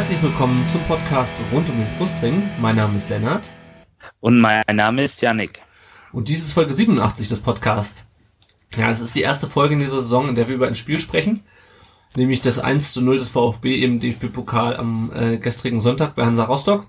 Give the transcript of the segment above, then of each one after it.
Herzlich willkommen zum Podcast Rund um den Brustring. Mein Name ist Lennart. Und mein Name ist Yannick. Und dies ist Folge 87 des Podcasts. Ja, es ist die erste Folge in dieser Saison, in der wir über ein Spiel sprechen. Nämlich das 1 zu 0 des VfB im DFB-Pokal am äh, gestrigen Sonntag bei Hansa Rostock.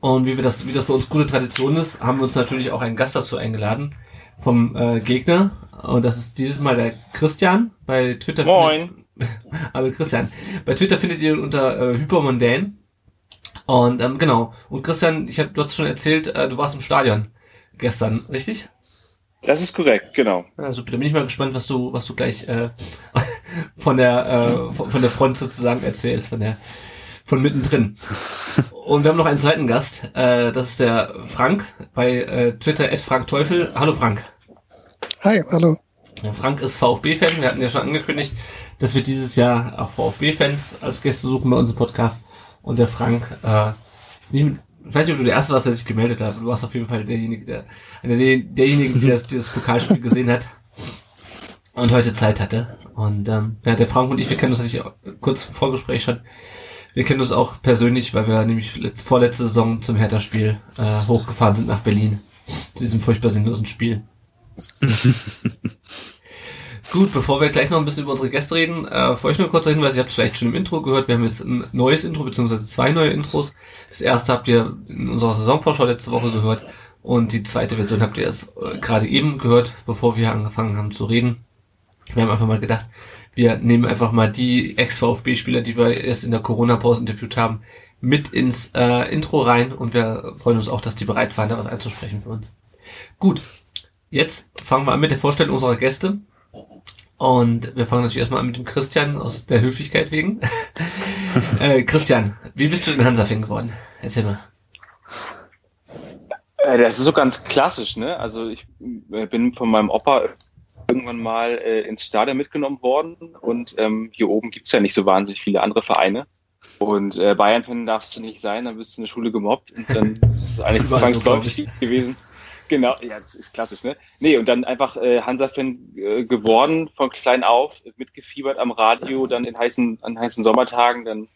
Und wie wir das, wie das bei uns gute Tradition ist, haben wir uns natürlich auch einen Gast dazu eingeladen vom äh, Gegner. Und das ist dieses Mal der Christian. Bei Twitter Moin. Hallo Christian. Bei Twitter findet ihr ihn unter äh, Hypermondän. Und ähm, genau. Und Christian, ich hab, du hast schon erzählt, äh, du warst im Stadion gestern, richtig? Das ist korrekt, genau. Ja, super. Da bin ich mal gespannt, was du, was du gleich äh, von der äh, von, der Front sozusagen erzählst, von der von mittendrin. Und wir haben noch einen zweiten Gast. Äh, das ist der Frank bei äh, Twitter Frank Teufel. Hallo Frank. Hi, hallo. Frank ist VfB-Fan. Wir hatten ja schon angekündigt, dass wir dieses Jahr auch VfB-Fans als Gäste suchen bei unserem Podcast. Und der Frank äh, ist nicht ich weiß nicht, ob du der Erste warst, der sich gemeldet hat. Du warst auf jeden Fall derjenige, der, einer der, derjenigen, die das, die das Pokalspiel gesehen hat und heute Zeit hatte. Und ähm, ja, der Frank und ich, wir kennen uns natürlich kurz im Vorgespräch schon. Wir kennen uns auch persönlich, weil wir nämlich letzt, vorletzte Saison zum Hertha-Spiel äh, hochgefahren sind nach Berlin. Zu diesem furchtbar sinnlosen Spiel. Gut, bevor wir gleich noch ein bisschen über unsere Gäste reden, äh, euch nur kurzer Hinweis, ihr habt es vielleicht schon im Intro gehört, wir haben jetzt ein neues Intro, beziehungsweise zwei neue Intros. Das erste habt ihr in unserer Saisonvorschau letzte Woche gehört und die zweite Version habt ihr erst äh, gerade eben gehört, bevor wir angefangen haben zu reden. Wir haben einfach mal gedacht, wir nehmen einfach mal die Ex-VfB-Spieler, die wir erst in der Corona-Pause interviewt haben, mit ins äh, Intro rein und wir freuen uns auch, dass die bereit waren, da was einzusprechen für uns. Gut, jetzt fangen wir an mit der Vorstellung unserer Gäste. Und wir fangen natürlich erstmal an mit dem Christian aus der Höflichkeit wegen. äh, Christian, wie bist du denn Hansa-Fan geworden? Erzähl mal. Äh, Das ist so ganz klassisch, ne? Also ich äh, bin von meinem Opa irgendwann mal äh, ins Stadion mitgenommen worden und ähm, hier oben gibt's ja nicht so wahnsinnig viele andere Vereine. Und äh, Bayern-Fan darfst du nicht sein, dann wirst du in der Schule gemobbt und dann ist es eigentlich zwangsläufig gewesen. Genau, ja, das ist klassisch, ne? Nee, und dann einfach äh, Hansa-Fan äh, geworden, von klein auf, mitgefiebert am Radio, dann in heißen, an heißen Sommertagen, dann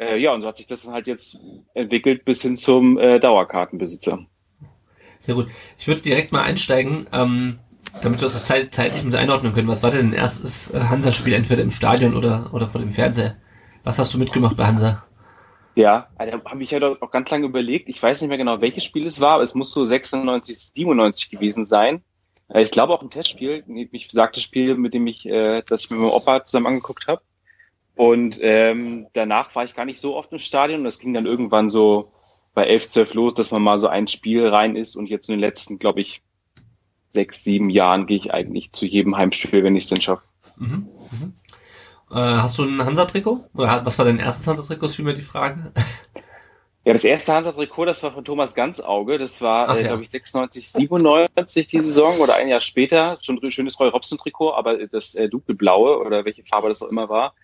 äh, ja, und so hat sich das halt jetzt entwickelt bis hin zum äh, Dauerkartenbesitzer. Sehr gut. Ich würde direkt mal einsteigen, ähm, damit wir das zeit zeitlich mit einordnen können. Was war denn erstes äh, Hansa-Spiel, entweder im Stadion oder, oder vor dem Fernseher? Was hast du mitgemacht bei Hansa? Ja, also habe ich ja doch auch ganz lange überlegt. Ich weiß nicht mehr genau, welches Spiel es war, aber es muss so 96, 97 gewesen sein. Äh, Ich glaube auch ein Testspiel, nämlich besagtes Spiel, mit dem ich, äh, das ich mit meinem Opa zusammen angeguckt habe. Und ähm, danach war ich gar nicht so oft im Stadion. Das ging dann irgendwann so bei 11, 12 los, dass man mal so ein Spiel rein ist. Und jetzt in den letzten, glaube ich, sechs, sieben Jahren gehe ich eigentlich zu jedem Heimspiel, wenn ich es denn schaffe. Mhm. Mhm. Äh, hast du ein Hansa-Trikot? Oder was war dein erstes Hansa-Trikot, ist vielmehr die Frage. Ja, das erste Hansa-Trikot, das war von Thomas Ganzauge. Das war, Ach äh, ja. glaube ich, 96, 97 die Saison oder ein Jahr später. Schon ein schönes Roy Robson-Trikot, aber das äh, dunkelblaue oder welche Farbe das auch immer war.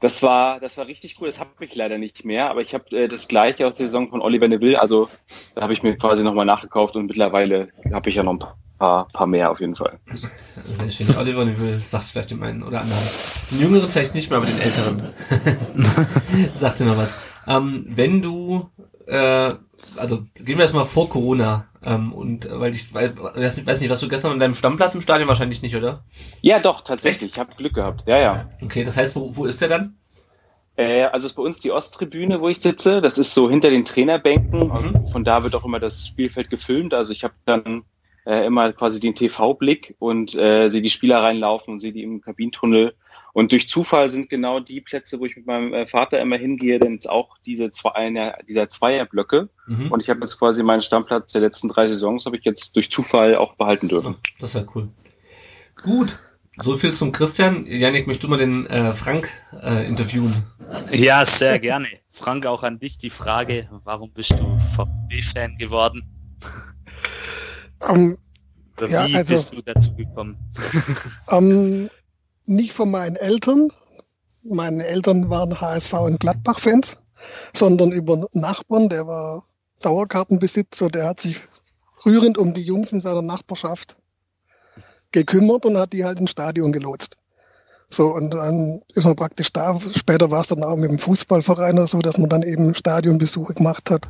Das war, das war richtig cool. Das habe ich leider nicht mehr, aber ich habe äh, das gleiche aus der Saison von Oliver Neville. Also da habe ich mir quasi nochmal nachgekauft und mittlerweile habe ich ja noch ein paar, paar mehr auf jeden Fall. Sehr schön. Oliver Neville sagt vielleicht dem einen oder anderen. Den Jüngeren vielleicht nicht mehr, aber den Älteren. sagt noch was. Ähm, wenn du, äh, also gehen wir erstmal vor Corona. Ähm, und äh, weil ich weil, weiß, nicht, weiß nicht, was du gestern an deinem Stammplatz im Stadion wahrscheinlich nicht, oder? Ja, doch, tatsächlich. Ich habe Glück gehabt. Ja, ja. Okay, das heißt, wo, wo ist der dann? Äh, also ist bei uns die Osttribüne, wo ich sitze. Das ist so hinter den Trainerbänken. Mhm. Von da wird auch immer das Spielfeld gefilmt. Also ich habe dann äh, immer quasi den TV-Blick und äh, sehe die Spieler reinlaufen und sehe die im Kabinentunnel. Und durch Zufall sind genau die Plätze, wo ich mit meinem äh, Vater immer hingehe, denn es auch diese zwei, einer dieser Zweierblöcke. Mhm. Und ich habe jetzt quasi meinen Stammplatz der letzten drei Saisons, habe ich jetzt durch Zufall auch behalten dürfen. Das ist ja cool. Gut. So viel zum Christian. Janik, möchtest du mal den äh, Frank äh, interviewen? Ja, sehr gerne. Frank, auch an dich die Frage, warum bist du VfB-Fan geworden? Ähm, Oder Ja, wie also- bist du dazu gekommen? ähm, nicht von meinen Eltern. Meine Eltern waren HSV und Gladbach-Fans, sondern über einen Nachbarn, der war Dauerkartenbesitzer, der hat sich rührend um die Jungs in seiner Nachbarschaft gekümmert und hat die halt ins Stadion gelotst. So, und dann ist man praktisch da. Später war es dann auch mit dem Fußballverein oder so, dass man dann eben Stadionbesuche gemacht hat.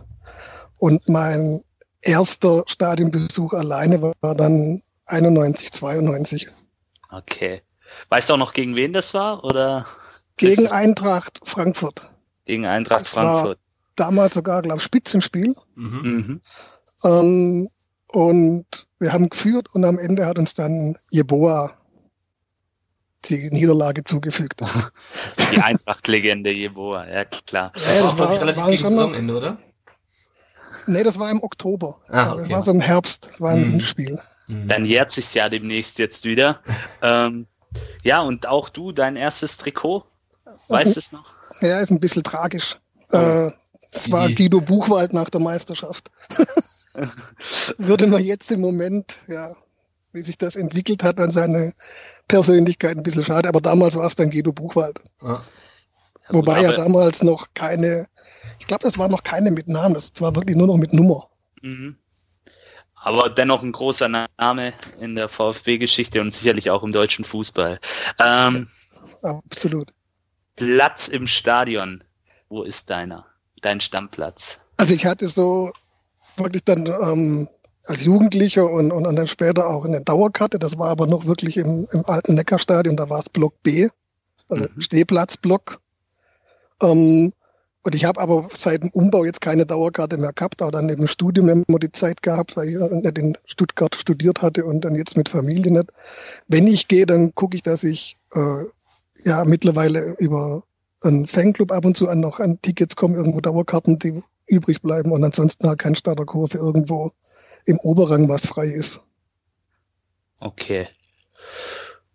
Und mein erster Stadionbesuch alleine war dann 91, 92. Okay. Weißt du auch noch, gegen wen das war? Oder Gegen Eintracht Frankfurt. gegen Eintracht Das war- Frankfurt? Damals sogar, glaube ich, Spitzenspiel. Mhm. Mhm. Ähm, und wir haben geführt und am Ende hat uns dann Jeboa die Niederlage zugefügt. Die Eintracht-Legende Jeboa, ja klar. Das war, Ja, auch, glaube ich, war- relativ war gegen Saisonende, oder? Nee, das war im Oktober. Ah, Aber Das okay. war so im Herbst, das war ein Mhm. Hinspiel. Dann jährt sich's ja demnächst jetzt wieder. ähm, ja, und auch du, dein erstes Trikot, weißt es noch? Ja, ist ein bisschen tragisch. Äh, es war Die- Guido Buchwald nach der Meisterschaft. Würde man jetzt im Moment, ja, wie sich das entwickelt hat, an seine Persönlichkeit ein bisschen schade. Aber damals war es dann Guido Buchwald. Ah. Ja, Wobei gut, ja aber- damals noch keine, ich glaube, das war noch keine mit Namen, das war wirklich nur noch mit Nummer. Mhm. Aber dennoch ein großer Name in der VfB-Geschichte und sicherlich auch im deutschen Fußball. Ähm, Absolut. Platz im Stadion. Wo ist deiner? Dein Stammplatz? Also ich hatte so wirklich dann ähm, als Jugendlicher und, und, dann später auch eine Dauerkarte, das war aber noch wirklich im, im alten Neckarstadion, da war es Block B, also Mhm. Stehplatzblock. Ähm, und ich habe aber seit dem Umbau jetzt keine Dauerkarte mehr gehabt, auch dann im Studium immer die Zeit gehabt, weil ich nicht in Stuttgart studiert hatte und dann jetzt mit Familie nicht. Wenn ich gehe, dann gucke ich, dass ich äh, ja mittlerweile über einen Fanclub ab und zu an noch an Tickets kommen, irgendwo Dauerkarten, die übrig bleiben und ansonsten halt kein Starterkurve irgendwo im Oberrang, was frei ist. Okay.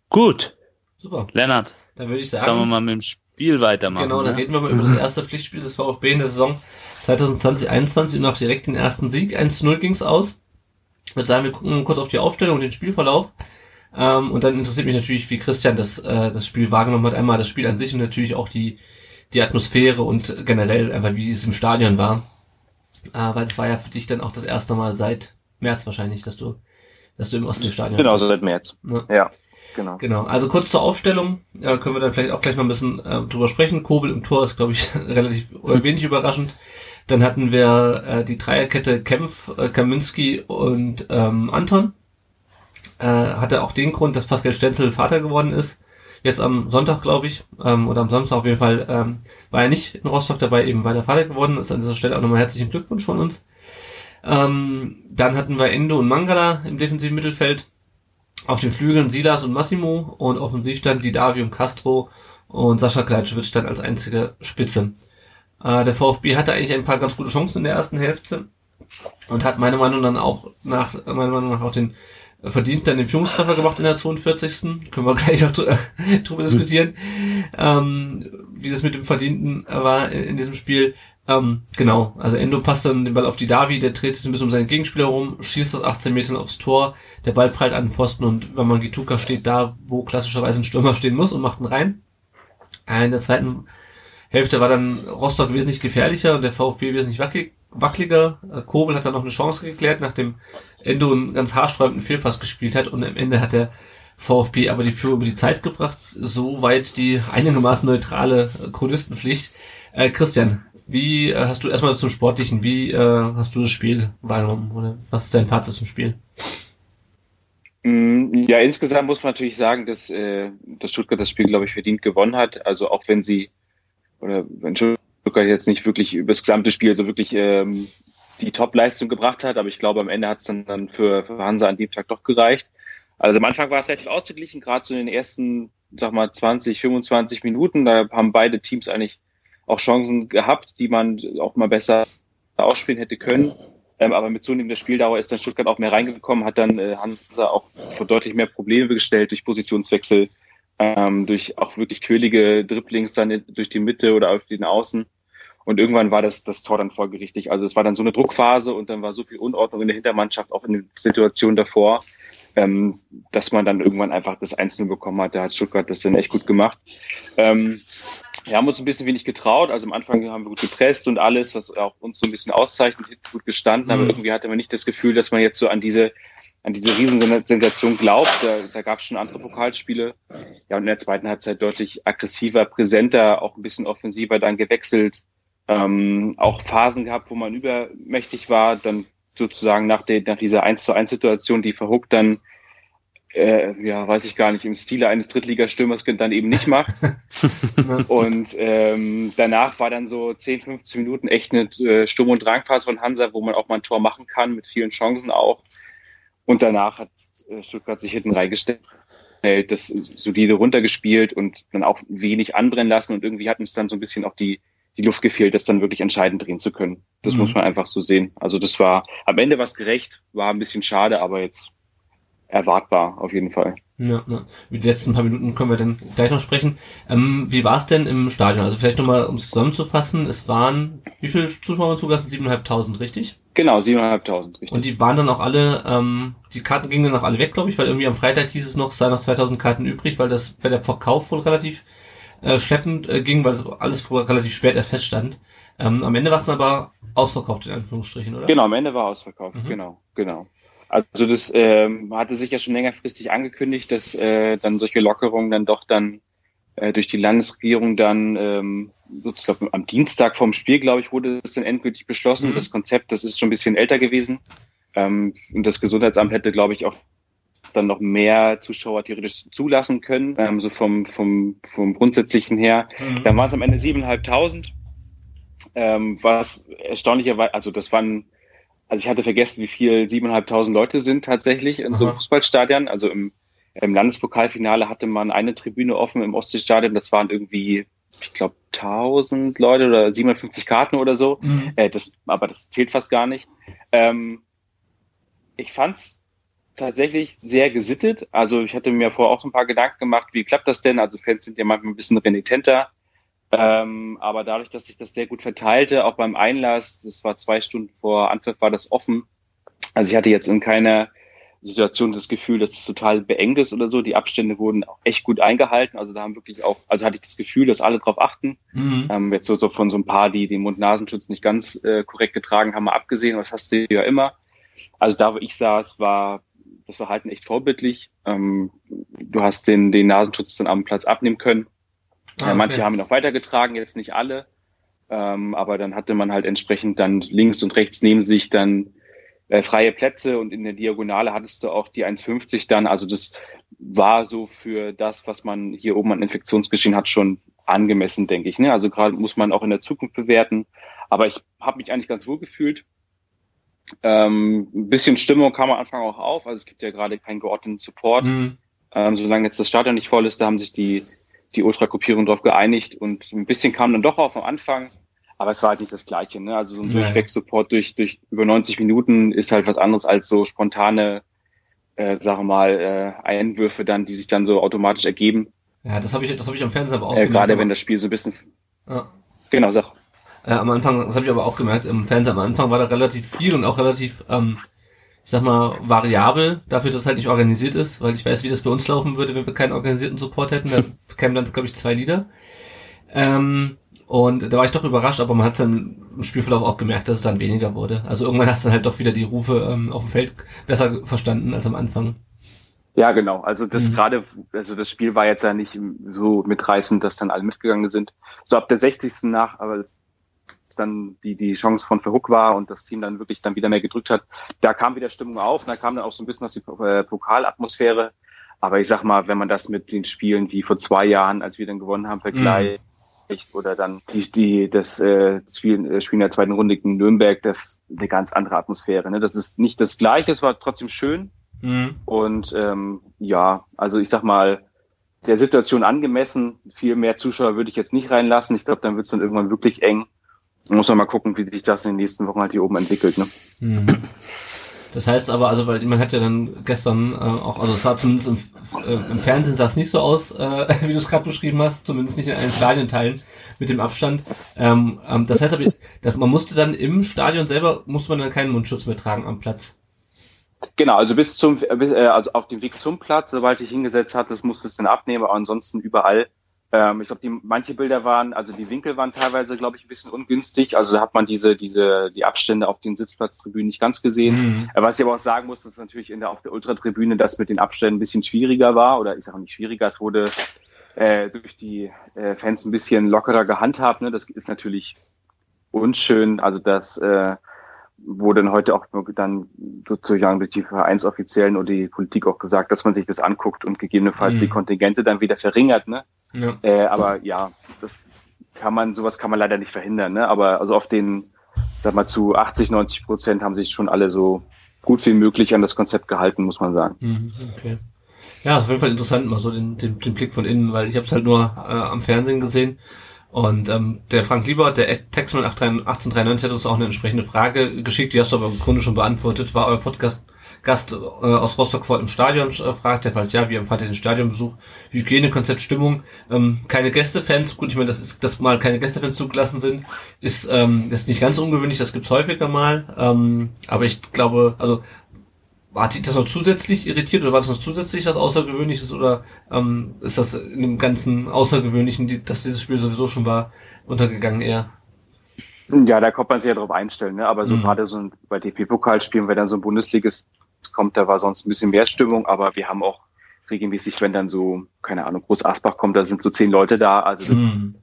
Gut, Super. Lennart, Dann würde ich sollen wir sagen, mal mit dem Spiel weitermachen? genau, dann ne? reden wir mal über das erste Pflichtspiel des VfB in der Saison 2020-21 und auch direkt den ersten Sieg. 1-0 ging's aus. Ich würde sagen, wir gucken kurz auf die Aufstellung und den Spielverlauf. Ähm, und dann interessiert mich natürlich, wie Christian das, äh, das Spiel wahrgenommen hat. Einmal das Spiel an sich und natürlich auch die, die Atmosphäre und generell einfach, wie es im Stadion war. Äh, weil es war ja für dich dann auch das erste Mal seit März wahrscheinlich, dass du, dass du im Ostseestadion Genau, warst. seit März. Ja. Ja, genau. Genau, also kurz zur Aufstellung, äh, können wir dann vielleicht auch gleich mal ein bisschen äh, drüber sprechen. Kobel im Tor ist, glaube ich, relativ oder wenig überraschend. Dann hatten wir äh, die Dreierkette Kempf, äh, Kaminski und ähm, Anton. Äh, hatte auch den Grund, dass Pascal Stenzel Vater geworden ist. Jetzt am Sonntag, glaube ich, ähm, oder am Samstag auf jeden Fall, ähm, war er nicht in Rostock dabei, eben weil er Vater geworden ist. An dieser Stelle auch nochmal herzlichen Glückwunsch von uns. Ähm, dann hatten wir Endo und Mangala im defensiven Mittelfeld. Auf den Flügeln Silas und Massimo und offensiv dann und Castro und Sascha Kleitschewitsch dann als einzige Spitze. Äh, der VfB hatte eigentlich ein paar ganz gute Chancen in der ersten Hälfte und hat meiner Meinung nach auch nach meiner Meinung nach auch den äh, verdient dann den Führungstreffer gemacht in der 42. Können wir gleich noch drü- drüber diskutieren, ähm, wie das mit dem Verdienten war in, in diesem Spiel. Ähm, genau, also Endo passt dann den Ball auf die Davi, der dreht sich ein bisschen um seinen Gegenspieler rum, schießt aus 18 Metern aufs Tor, der Ball prallt an den Pfosten und wenn man Gituka steht da, wo klassischerweise ein Stürmer stehen muss und macht ihn rein. Äh, In der zweiten Hälfte war dann Rostock wesentlich gefährlicher und der VfB wesentlich wackelig, wackeliger. Äh, Kobel hat dann noch eine Chance geklärt, nachdem Endo einen ganz haarsträubenden Fehlpass gespielt hat und am Ende hat der VfB aber die Führung über die Zeit gebracht, soweit die einigermaßen neutrale Chronistenpflicht. Äh, Christian, wie äh, hast du erstmal zum Sportlichen, wie äh, hast du das Spiel wahrgenommen oder was ist dein Fazit zum Spiel? Mm, Ja, insgesamt muss man natürlich sagen, dass, äh, dass Stuttgart das Spiel, glaube ich, verdient gewonnen hat. Also auch wenn sie, oder wenn Stuttgart jetzt nicht wirklich über das gesamte Spiel so wirklich ähm, die Top-Leistung gebracht hat, aber ich glaube, am Ende hat es dann, dann für, für Hansa an dem Tag doch gereicht. Also am Anfang war es relativ ausgeglichen, gerade so in den ersten, sag mal, 20, 25 Minuten. Da haben beide Teams eigentlich auch Chancen gehabt, die man auch mal besser ausspielen hätte können. Ähm, aber mit zunehmender Spieldauer ist dann Stuttgart auch mehr reingekommen, hat dann äh, Hansa auch vor deutlich mehr Probleme gestellt durch Positionswechsel, ähm, durch auch wirklich quälige Dribblings dann durch die Mitte oder auf den Außen. Und irgendwann war das, das Tor dann folgerichtig. Also es war dann so eine Druckphase und dann war so viel Unordnung in der Hintermannschaft, auch in der Situation davor, ähm, dass man dann irgendwann einfach das Einzelne bekommen hat. Da hat Stuttgart das dann echt gut gemacht. Ähm, wir haben uns ein bisschen wenig getraut. Also am Anfang haben wir gut gepresst und alles, was auch uns so ein bisschen auszeichnet, gut gestanden. Aber Mhm. irgendwie hatte man nicht das Gefühl, dass man jetzt so an diese an diese Riesensensation glaubt. Da, da gab es schon andere Pokalspiele. Ja, und in der zweiten Halbzeit deutlich aggressiver, präsenter, auch ein bisschen offensiver dann gewechselt. Ähm, auch Phasen gehabt, wo man übermächtig war, dann sozusagen nach, der, nach dieser 1 zu 1 Situation, die verhuckt dann, äh, ja, weiß ich gar nicht, im Stile eines Drittligastürmers dann eben nicht macht. Und ähm, danach war dann so 10, 15 Minuten echt eine äh, Sturm- und Drangphase von Hansa, wo man auch mal ein Tor machen kann, mit vielen Chancen auch. Und danach hat äh, Stuttgart sich hinten reingestellt, das solide runtergespielt und dann auch wenig anbrennen lassen. Und irgendwie hat uns dann so ein bisschen auch die, die Luft gefehlt, das dann wirklich entscheidend drehen zu können. Das Mhm. muss man einfach so sehen. Also das war am Ende was gerecht, war ein bisschen schade, aber jetzt erwartbar auf jeden Fall. Ja, ja. Über die letzten paar Minuten können wir dann gleich noch sprechen. Ähm, wie war es denn im Stadion? Also vielleicht nochmal, um es zusammenzufassen, es waren, wie viele Zuschauer zugelassen? 7.500, richtig? Genau, 7.500, richtig. Und die waren dann auch alle, ähm, die Karten gingen dann auch alle weg, glaube ich, weil irgendwie am Freitag hieß es noch, es seien noch 2000 Karten übrig, weil das, weil der Verkauf wohl relativ äh, schleppend äh, ging, weil es alles vorher relativ spät erst feststand. Ähm, am Ende war es dann aber ausverkauft, in Anführungsstrichen, oder? Genau, am Ende war ausverkauft, Mhm. genau, genau. Also das ähm, hatte sich ja schon längerfristig angekündigt, dass äh, dann solche Lockerungen dann doch dann äh, durch die Landesregierung dann ähm, sozusagen am Dienstag vom Spiel, glaube ich, wurde das dann endgültig beschlossen. Mhm. Das Konzept, das ist schon ein bisschen älter gewesen. Ähm, und das Gesundheitsamt hätte, glaube ich, auch dann noch mehr Zuschauer theoretisch zulassen können, ähm, so vom, vom, vom Grundsätzlichen her. Mhm. Dann waren es am Ende 7.500, ähm, was erstaunlicherweise, also das waren, also ich hatte vergessen, wie viel 7.500 Leute sind tatsächlich in so einem Aha. Fußballstadion. Also im, im Landespokalfinale hatte man eine Tribüne offen im Ostseestadion, das waren irgendwie, ich glaube, 1000 Leute oder 750 Karten oder so. Mhm. Äh, das, aber das zählt fast gar nicht. Ähm, ich fand's tatsächlich sehr gesittet. Also ich hatte mir vorher auch so ein paar Gedanken gemacht, wie klappt das denn? Also Fans sind ja manchmal ein bisschen renitenter. Ähm, aber dadurch, dass sich das sehr gut verteilte, auch beim Einlass, das war zwei Stunden vor Anpfiff, war das offen. Also ich hatte jetzt in keiner Situation das Gefühl, dass es total beengt ist oder so. Die Abstände wurden auch echt gut eingehalten. Also da haben wirklich auch, also hatte ich das Gefühl, dass alle drauf achten. Mhm. Ähm, jetzt so, so von so ein paar, die den Mund-Nasenschutz nicht ganz äh, korrekt getragen haben, mal abgesehen, aber das hast du ja immer. Also da, wo ich saß, war das Verhalten echt vorbildlich. Ähm, du hast den, den Nasenschutz dann am Platz abnehmen können. Ah, Äh, manche okay. haben ihn auch weitergetragen, jetzt nicht alle. Ähm, aber dann hatte man halt entsprechend dann links und rechts neben sich dann äh, freie Plätze und in der Diagonale hattest du auch die 1,50 dann. Also das war so für das, was man hier oben an Infektionsgeschehen hat, schon angemessen, denke ich. Ne? Also gerade muss man auch in der Zukunft bewerten. Aber ich habe mich eigentlich ganz wohl gefühlt. Ähm, ein bisschen Stimmung kam am Anfang auch auf. Also es gibt ja gerade keinen geordneten Support. Mhm. Ähm, solange jetzt das Stadion nicht voll ist, da haben sich die, die Ultragruppierungen darauf geeinigt und ein bisschen kam dann doch auf am Anfang, aber es war halt nicht das Gleiche. Ne? Also so ein Ja. Durchweg-Support durch, durch über 90 Minuten ist halt was anderes als so spontane, äh, sagen wir mal, äh, Einwürfe dann, die sich dann so automatisch ergeben. Ja, das habe ich, das habe ich am Fernseher aber auch Äh, gerade wenn das Spiel so ein bisschen, ja. genau, sag. Äh, am Anfang, das habe ich aber auch gemerkt, im Fernseher am Anfang war da relativ viel und auch relativ, ähm, ich sag mal, variabel, dafür, dass es halt nicht organisiert ist, weil ich weiß, wie das bei uns laufen würde, wenn wir keinen organisierten Support hätten. Da kämen dann, glaube ich, zwei Lieder. Ähm, und da war ich doch überrascht, aber man hat dann im Spielverlauf auch gemerkt, dass es dann weniger wurde. Also irgendwann hast du dann halt doch wieder die Rufe ähm, auf dem Feld besser verstanden als am Anfang. Ja, genau. Also das Mhm. gerade, also das Spiel war jetzt ja nicht so mitreißend, dass dann alle mitgegangen sind. So ab der 60. nach, aber es dann die, die Chance von Verhook war und das Team dann wirklich dann wieder mehr gedrückt hat, da kam wieder Stimmung auf, und da kam dann auch so ein bisschen aus die äh, Pokalatmosphäre. Aber ich sag mal, wenn man das mit den Spielen wie vor zwei Jahren, als wir dann gewonnen haben, vergleicht, oder dann die, die das äh, Spiel, äh, Spiel in der zweiten Runde gegen Nürnberg, das ist eine ganz andere Atmosphäre. Ne? Das ist nicht das Gleiche, es war trotzdem schön, Mhm. und ähm, ja, also ich sag mal, der Situation angemessen, viel mehr Zuschauer würde ich jetzt nicht reinlassen. Ich glaube, dann wird es dann irgendwann wirklich eng. Muss man mal gucken, wie sich das in den nächsten Wochen halt hier oben entwickelt. Ne? Mhm. Das heißt aber, also weil man hat ja dann gestern äh, auch, also es sah zumindest im, äh, im Fernsehen sah es nicht so aus, äh, wie du es gerade beschrieben hast, zumindest nicht in allen Stadienteilen mit dem Abstand. Ähm, ähm, das heißt aber, dass man musste dann im Stadion selber musste man dann keinen Mundschutz mehr tragen am Platz. Genau, also bis zum, bis, äh, also auf dem Weg zum Platz, sobald ich hingesetzt hatte, das musste es dann abnehmen, aber ansonsten überall ähm, ich glaube, die manche Bilder waren, also die Winkel waren teilweise, glaube ich, ein bisschen ungünstig. Also hat man diese, diese, die Abstände auf den Sitzplatztribünen nicht ganz gesehen. Mhm. Was ich aber auch sagen muss, ist natürlich in der, auf der Ultratribüne das mit den Abständen ein bisschen schwieriger war, oder ist auch nicht schwieriger, es wurde äh, durch die äh, Fans ein bisschen lockerer gehandhabt. Ne? Das ist natürlich unschön. Also das äh, wurde dann heute auch dann sozusagen durch die Vereinsoffiziellen oder die Politik auch gesagt, dass man sich das anguckt und gegebenenfalls mhm. die Kontingente dann wieder verringert. Ne? Ja. Äh, aber ja, das kann man, sowas kann man leider nicht verhindern. Ne? Aber also auf den, sag mal, zu 80, 90 Prozent haben sich schon alle so gut wie möglich an das Konzept gehalten, muss man sagen. Mhm, okay. Ja, auf jeden Fall interessant, mal so den, den, den Blick von innen, weil ich habe es halt nur äh, am Fernsehen gesehen. Und ähm, der Frank Lieber, der Textman 1893, hat uns auch eine entsprechende Frage geschickt, die hast du aber im Grunde schon beantwortet. War euer Podcast Gast äh, aus Rostock vor im Stadion äh, fragt, der weiß ja, wie empfand ihr den Stadionbesuch? Hygienekonzept, Stimmung, ähm, keine Gästefans, gut, ich meine, das ist, dass mal keine Gästefans zugelassen sind, ist, ähm, ist nicht ganz ungewöhnlich, das gibt's häufiger mal, ähm, aber ich glaube, also war dich das noch zusätzlich irritiert oder war das noch zusätzlich was Außergewöhnliches oder ähm, ist das in dem ganzen Außergewöhnlichen, die, dass dieses Spiel sowieso schon war, untergegangen eher? Ja, da kommt man sich ja drauf einstellen, ne? aber so mhm. gerade so ein, bei DP-Pokalspielen, wenn dann so ein Bundesligist kommt, da war sonst ein bisschen mehr Stimmung, aber wir haben auch regelmäßig, wenn dann so, keine Ahnung, Groß Asbach kommt, da sind so zehn Leute da, also das mhm.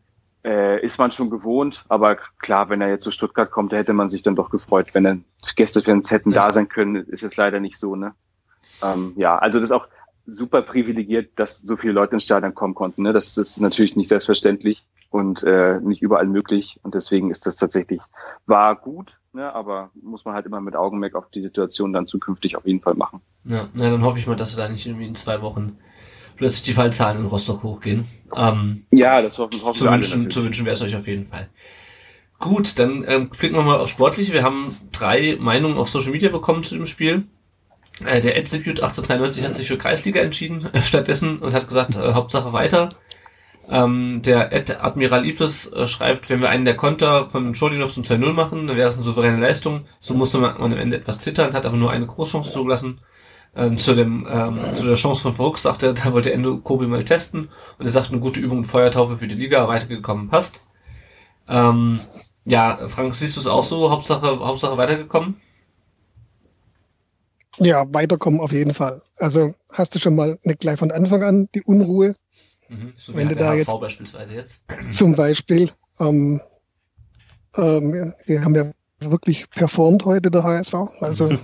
Äh, ist man schon gewohnt, aber klar, wenn er jetzt zu Stuttgart kommt, da hätte man sich dann doch gefreut, wenn dann Gästefans hätten ja. da sein können, ist es leider nicht so, ne? Ähm, ja, also das ist auch super privilegiert, dass so viele Leute ins Stadion kommen konnten, ne? Das, ist natürlich nicht selbstverständlich und äh, nicht überall möglich und deswegen ist das tatsächlich, war gut, ne, aber muss man halt immer mit Augenmerk auf die Situation dann zukünftig auf jeden Fall machen. Ja, na, dann hoffe ich mal, dass da nicht irgendwie in zwei Wochen plötzlich die Fallzahlen in Rostock hochgehen. Ähm, ja, das hoffen, hoffen zu wir wünschen, Zu wünschen wäre es euch auf jeden Fall. Gut, dann ähm, klicken wir mal auf Sportliche. Wir haben drei Meinungen auf Social Media bekommen zu dem Spiel. Äh, der Execute 1893 hat sich für Kreisliga entschieden äh, stattdessen und hat gesagt, äh, Hauptsache weiter. Ähm, der Ed Admiral Ibis äh, schreibt, wenn wir einen der Konter von Scholinov zum 2-0 machen, dann wäre es eine souveräne Leistung. So musste man, man am Ende etwas zittern, hat aber nur eine Großchance zugelassen. Ähm, zu dem ähm, zu der Chance von Vogt sagte er, da wollte Endo Kobi mal testen und er sagt, eine gute Übung und Feuertaufe für die Liga, weitergekommen passt. Ähm, ja, Frank, siehst du es auch so? Hauptsache, Hauptsache weitergekommen? Ja, weiterkommen auf jeden Fall. Also hast du schon mal nicht gleich von Anfang an die Unruhe, Mhm. So Wenn du da HSV jetzt beispielsweise jetzt. Zum Beispiel, ähm, ähm, wir haben ja wirklich performt heute der HSV. Also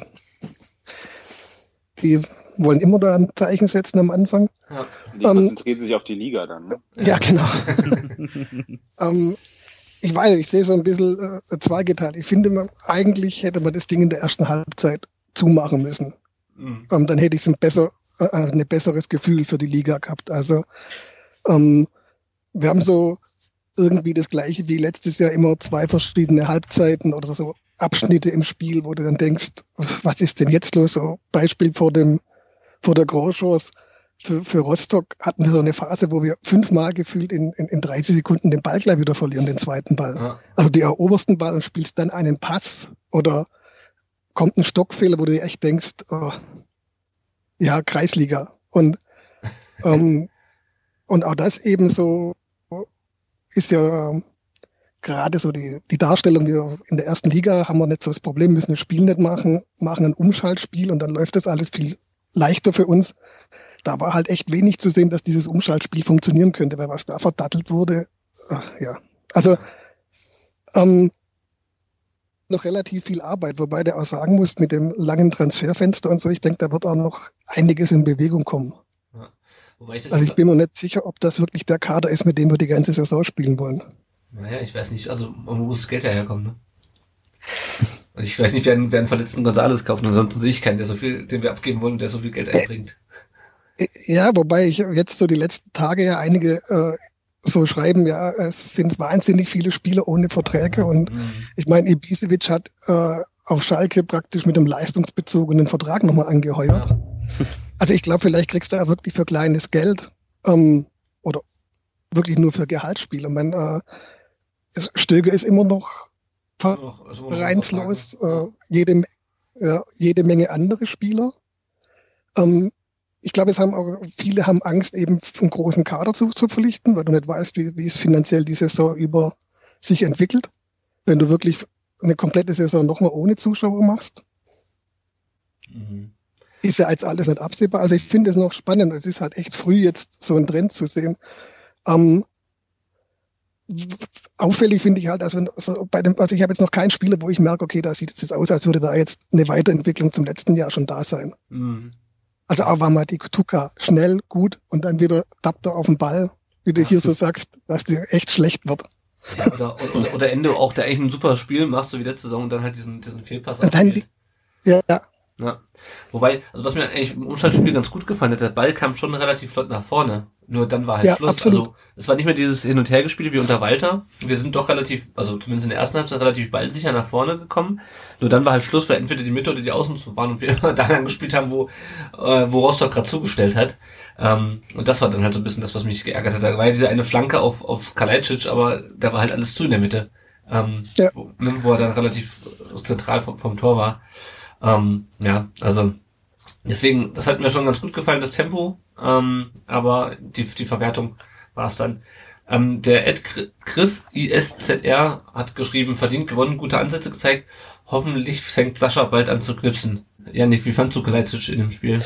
die wollen immer da ein Zeichen setzen am Anfang. Ja. Die ähm, konzentrieren sich auf die Liga dann. Ne? Ja, genau. ähm, ich weiß, ich sehe so ein bisschen äh, zweigeteilt. Ich finde, man, eigentlich hätte man das Ding in der ersten Halbzeit zumachen müssen. Mhm. Ähm, dann hätte ich ein besser, äh, ein besseres Gefühl für die Liga gehabt. Also ähm, wir haben so irgendwie das gleiche wie letztes Jahr immer zwei verschiedene Halbzeiten oder so Abschnitte im Spiel, wo du dann denkst, was ist denn jetzt los? So Beispiel vor dem, vor der Großchance für, für Rostock hatten wir so eine Phase, wo wir fünfmal gefühlt in, in, in 30 Sekunden den Ball gleich wieder verlieren, den zweiten Ball. Ja. Also die erobersten Ball und spielst dann einen Pass oder kommt ein Stockfehler, wo du dir echt denkst, oh, ja, Kreisliga. Und ähm, und auch das eben so ist ja ähm, gerade so die, die Darstellung, wir in der ersten Liga haben wir nicht so das Problem, müssen das Spiel nicht machen, machen ein Umschaltspiel und dann läuft das alles viel leichter für uns. Da war halt echt wenig zu sehen, dass dieses Umschaltspiel funktionieren könnte, weil was da verdattelt wurde, ach, ja. Also ähm, noch relativ viel Arbeit, wobei der auch sagen muss, mit dem langen Transferfenster und so, ich denke, da wird auch noch einiges in Bewegung kommen. Ich also ich bin mir nicht sicher, ob das wirklich der Kader ist, mit dem wir die ganze Saison spielen wollen. Naja, ich weiß nicht, also wo muss das Geld herkommen, ne? Und ich weiß nicht, wer einen, wer einen verletzten Gonzales kauft, ansonsten sehe ich keinen, der so viel, den wir abgeben wollen, der so viel Geld einbringt. Ja, wobei ich jetzt so die letzten Tage ja einige äh, so schreiben, ja, es sind wahnsinnig viele Spieler ohne Verträge und mhm. ich meine, Ibisevic hat äh, auf Schalke praktisch mit einem leistungsbezogenen Vertrag nochmal angeheuert. Ja. Also ich glaube, vielleicht kriegst du da wirklich für kleines Geld ähm, oder wirklich nur für Gehaltsspieler. Ich meine, äh, Stöger ist immer noch vereinslos, äh, jede, ja, jede Menge andere Spieler. Ähm, ich glaube, es haben auch, viele haben Angst, eben einen großen Kader zu, zu verlichten, weil du nicht weißt, wie, wie es finanziell die Saison über sich entwickelt. Wenn du wirklich eine komplette Saison nochmal ohne Zuschauer machst, mhm. Ist ja jetzt alles nicht absehbar. Also ich finde es noch spannend. Es ist halt echt früh, jetzt so einen Trend zu sehen. Ähm, auffällig finde ich halt, dass wenn also bei dem, also ich habe jetzt noch keinen Spieler, wo ich merke, okay, da sieht es jetzt aus, als würde da jetzt eine Weiterentwicklung zum letzten Jahr schon da sein. Mhm. Also auch war mal die Tuka schnell, gut und dann wieder tappt er auf den Ball, wie du hier so sagst, dass dir echt schlecht wird. Ja, oder, oder, oder Ende auch, der eigentlich ein super Spiel machst, so wie letzte Saison und dann halt diesen, diesen Fehlpass und dann, ja, ja. Ja. Wobei, also was mir eigentlich im Umschaltspiel ganz gut gefallen hat, der Ball kam schon relativ flott nach vorne. Nur dann war halt ja, Schluss. Absolut. Also es war nicht mehr dieses Hin- und Hergespiel wie unter Walter. Wir sind doch relativ, also zumindest in der ersten Halbzeit relativ ballsicher nach vorne gekommen. Nur dann war halt Schluss, weil entweder die Mitte oder die Außen zu waren und wir da lang gespielt haben, wo, äh, wo Rostock gerade zugestellt hat. Ähm, und das war dann halt so ein bisschen das, was mich geärgert hat. Da war ja diese eine Flanke auf, auf Kalajdzic, aber da war halt alles zu in der Mitte. Ähm, ja. wo, wo er dann relativ zentral vom, vom Tor war. Ähm, ja, also deswegen, das hat mir schon ganz gut gefallen, das Tempo, ähm, aber die, die Verwertung war es dann. Ähm, der Ed Chris ISZR hat geschrieben, verdient gewonnen, gute Ansätze gezeigt. Hoffentlich fängt Sascha bald an zu knipsen. Janik, wie fandst du Gleitzitsch in dem Spiel?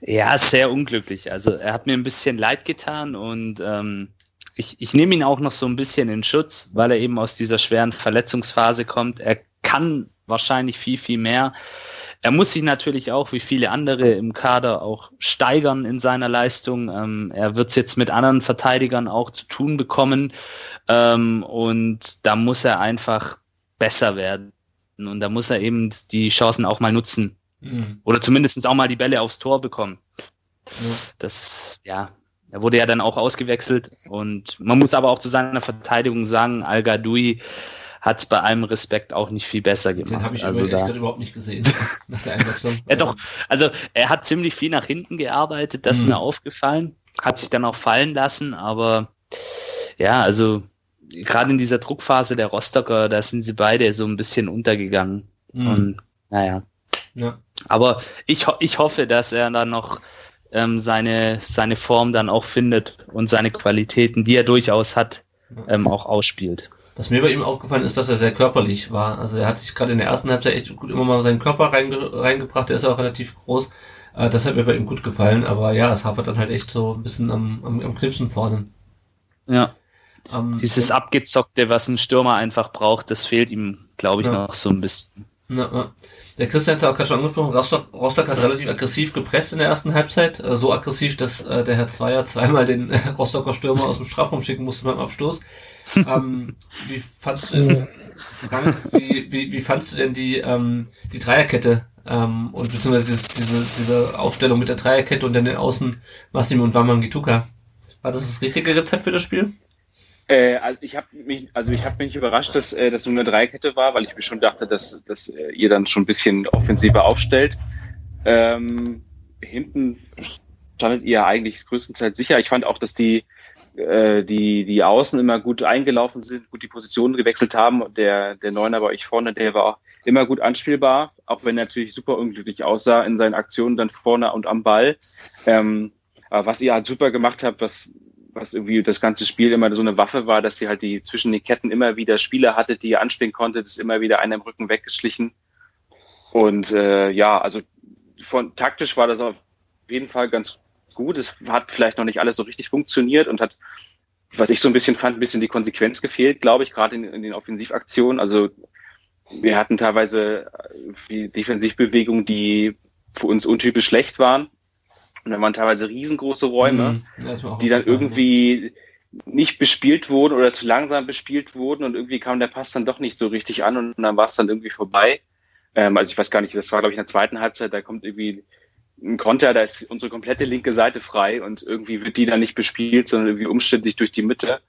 Ja, sehr unglücklich. Also er hat mir ein bisschen leid getan und ähm, ich, ich nehme ihn auch noch so ein bisschen in Schutz, weil er eben aus dieser schweren Verletzungsphase kommt. Er kann wahrscheinlich viel, viel mehr. Er muss sich natürlich auch, wie viele andere im Kader, auch steigern in seiner Leistung. Ähm, er wird es jetzt mit anderen Verteidigern auch zu tun bekommen. Ähm, und da muss er einfach besser werden. Und da muss er eben die Chancen auch mal nutzen. Mhm. Oder zumindest auch mal die Bälle aufs Tor bekommen. Mhm. Das, ja, er wurde ja dann auch ausgewechselt. Und man muss aber auch zu seiner Verteidigung sagen, Al-Gadoui hat es bei allem Respekt auch nicht viel besser gemacht. Den habe ich also da, überhaupt nicht gesehen nach der Einwechslung. ja doch, also er hat ziemlich viel nach hinten gearbeitet, das mhm. ist mir aufgefallen, hat sich dann auch fallen lassen, aber ja, also gerade in dieser Druckphase der Rostocker, da sind sie beide so ein bisschen untergegangen. Mhm. Und naja. Ja. Aber ich, ich hoffe, dass er dann noch ähm, seine, seine Form dann auch findet und seine Qualitäten, die er durchaus hat, ähm, auch ausspielt. Was mir bei ihm aufgefallen ist, dass er sehr körperlich war. Also er hat sich gerade in der ersten Halbzeit echt gut immer mal seinen Körper reinge reingebracht. Der ist ja auch relativ groß. Äh, das hat mir bei ihm gut gefallen. Aber ja, es hapert dann halt echt so ein bisschen am, am, am Knipsen vorne. Ja. Um, ähm, Dieses abgezockte, was ein Stürmer einfach braucht, das fehlt ihm, glaube ich, ja. noch so ein bisschen. Ja, ja. Der Christian hat es auch gerade schon angesprochen, Rostock, Rostock hat relativ aggressiv gepresst in der ersten Halbzeit. Äh, so aggressiv, dass äh, der Herr Zweier zweimal den Rostocker Stürmer aus dem Strafraum schicken musste beim Abstoß. Ähm, wie fandst du denn, Frank, wie, wie, wie fandst du denn die, ähm, die Dreierkette ähm, und beziehungsweise dieses, diese, diese Aufstellung mit der Dreierkette und dann den Außen Massimo und Waman Gituka? War das das richtige Rezept für das Spiel? Äh, also ich habe mich, also ich habe mich überrascht, dass äh, das nur eine Dreikette war, weil ich mir schon dachte, dass, dass äh, ihr dann schon ein bisschen offensiver aufstellt. Ähm, hinten standet ihr eigentlich größtenteils sicher. Ich fand auch, dass die äh, die die Außen immer gut eingelaufen sind, gut die Positionen gewechselt haben. Und der der Neuner bei euch vorne, der war auch immer gut anspielbar, auch wenn er natürlich super unglücklich aussah in seinen Aktionen dann vorne und am Ball. Ähm, aber was ihr halt super gemacht habt, was was irgendwie das ganze Spiel immer so eine Waffe war, dass sie halt die zwischen den Ketten immer wieder Spieler hatte, die ihr anspielen konnte, das ist immer wieder einer im Rücken weggeschlichen. Und äh, ja, also von taktisch war das auf jeden Fall ganz gut. Es hat vielleicht noch nicht alles so richtig funktioniert und hat, was ich so ein bisschen fand, ein bisschen die Konsequenz gefehlt, glaube ich, gerade in, in den Offensivaktionen. Also wir hatten teilweise äh, Defensivbewegungen, die für uns untypisch schlecht waren. Und dann waren teilweise riesengroße Räume, mhm, die dann irgendwie nicht bespielt wurden oder zu langsam bespielt wurden und irgendwie kam der Pass dann doch nicht so richtig an und dann war es dann irgendwie vorbei. Ähm, also ich weiß gar nicht, das war glaube ich in der zweiten Halbzeit, da kommt irgendwie ein Konter, da ist unsere komplette linke Seite frei und irgendwie wird die dann nicht bespielt, sondern irgendwie umständlich durch die Mitte.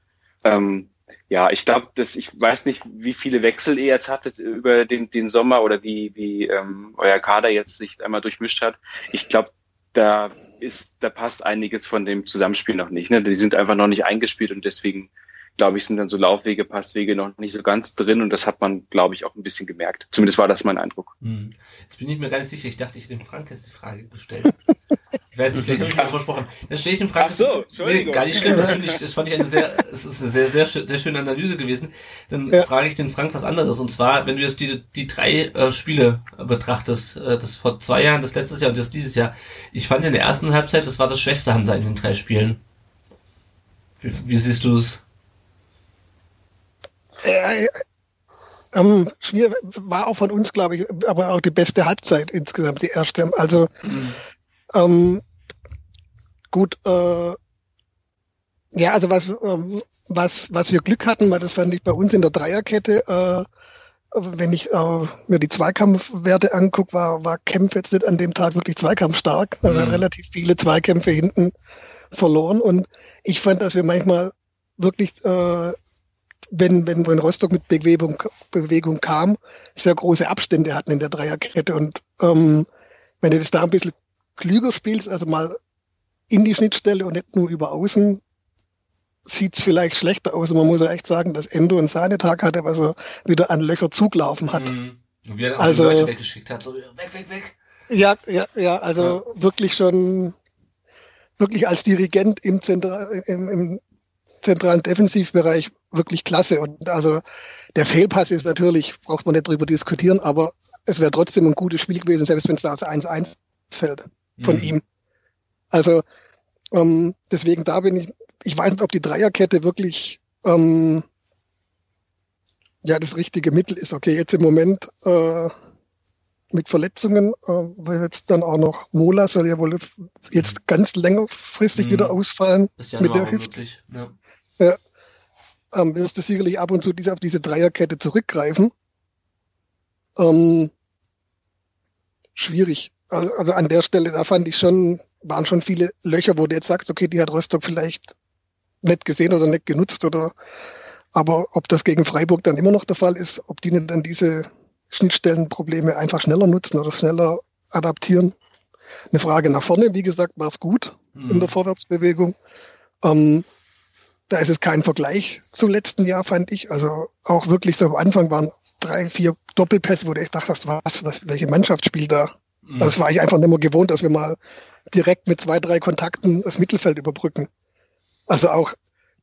Ähm, Ja, ich glaube, dass ich weiß nicht, wie viele Wechsel ihr jetzt hattet über den, den Sommer oder wie, wie ähm, euer Kader jetzt sich einmal durchmischt hat. Ich glaube, da ist, da passt einiges von dem Zusammenspiel noch nicht. Ne? Die sind einfach noch nicht eingespielt und deswegen glaube ich, sind dann so Laufwege, Passwege noch nicht so ganz drin und das hat man, glaube ich, auch ein bisschen gemerkt. Zumindest war das mein Eindruck. Hm. Jetzt bin ich mir gar nicht sicher. Ich dachte, ich hätte dem Frank jetzt die Frage gestellt. ich weiß nicht, vielleicht habe ich gerade versprochen. Dann stehe ich dem Frank. Ach so, Entschuldigung. Nee, gar nicht schlimm. Das, ich, das fand ich eine sehr, es ist eine sehr, sehr, sehr schöne Analyse gewesen. Dann Ja. frage ich den Frank was anderes. Und zwar, wenn du jetzt die, die drei äh, Spiele betrachtest, äh, das vor zwei Jahren, das letztes Jahr und das dieses Jahr. Ich fand in der ersten Halbzeit, das war das schwächste Hansa in den drei Spielen. Wie, wie siehst du es? Äh, ähm, schwierig, war auch von uns, glaube ich, aber auch die beste Halbzeit insgesamt, die erste. Also ähm, gut, äh, ja, also was, ähm, was, was wir Glück hatten, weil das fand ich bei uns in der Dreierkette, äh, wenn ich äh, mir die Zweikampfwerte angucke, war, war Kempf jetzt nicht an dem Tag wirklich zweikampfstark. Also er hat Mhm. relativ viele Zweikämpfe hinten verloren. Und ich fand, dass wir manchmal wirklich, äh, wenn, wenn, wenn Rostock mit Bewegung, Bewegung kam, sehr große Abstände hatten in der Dreierkette. Und ähm, wenn du das da ein bisschen klüger spielst, also mal in die Schnittstelle und nicht nur über außen, sieht's vielleicht schlechter aus. Und man muss ja echt sagen, dass Endo einen Sahnetag hatte, was er wieder an Löcher zugelaufen hat. Mhm. Und wie er Also- die Leute weggeschickt hat. So, weg, weg, weg. Ja, ja, ja, also wirklich schon, wirklich als Dirigent im, Zentra im, im zentralen Defensivbereich wirklich klasse. Und also der Fehlpass ist natürlich, braucht man nicht drüber diskutieren, aber es wäre trotzdem ein gutes Spiel gewesen, selbst wenn es da aus 1-1 fällt von Mhm. ihm. Also ähm, deswegen da bin ich, ich weiß nicht, ob die Dreierkette wirklich ähm, ja das richtige Mittel ist. Okay, jetzt im Moment äh, mit Verletzungen, äh, weil jetzt dann auch noch Mola soll ja wohl jetzt ganz längerfristig Mhm. wieder ausfallen. Ist mit Januar der auch Hüfte. möglich. Ja. Ähm, wirst du sicherlich ab und zu diese, auf diese Dreierkette zurückgreifen. Ähm, schwierig. Also, also an der Stelle, da fand ich schon, waren schon viele Löcher, wo du jetzt sagst, okay, die hat Rostock vielleicht nicht gesehen oder nicht genutzt oder aber ob das gegen Freiburg dann immer noch der Fall ist, ob die dann diese Schnittstellenprobleme einfach schneller nutzen oder schneller adaptieren. Eine Frage nach vorne, wie gesagt, war es gut in Mhm. der Vorwärtsbewegung. Ähm, da ist es kein Vergleich zum letzten Jahr, fand ich. Also auch wirklich so am Anfang waren drei, vier Doppelpässe, wo du echt dachtest, was, was, welche Mannschaft spielt da? Mhm. Also das war ich einfach nicht mehr gewohnt, dass wir mal direkt mit zwei, drei Kontakten das Mittelfeld überbrücken. Also auch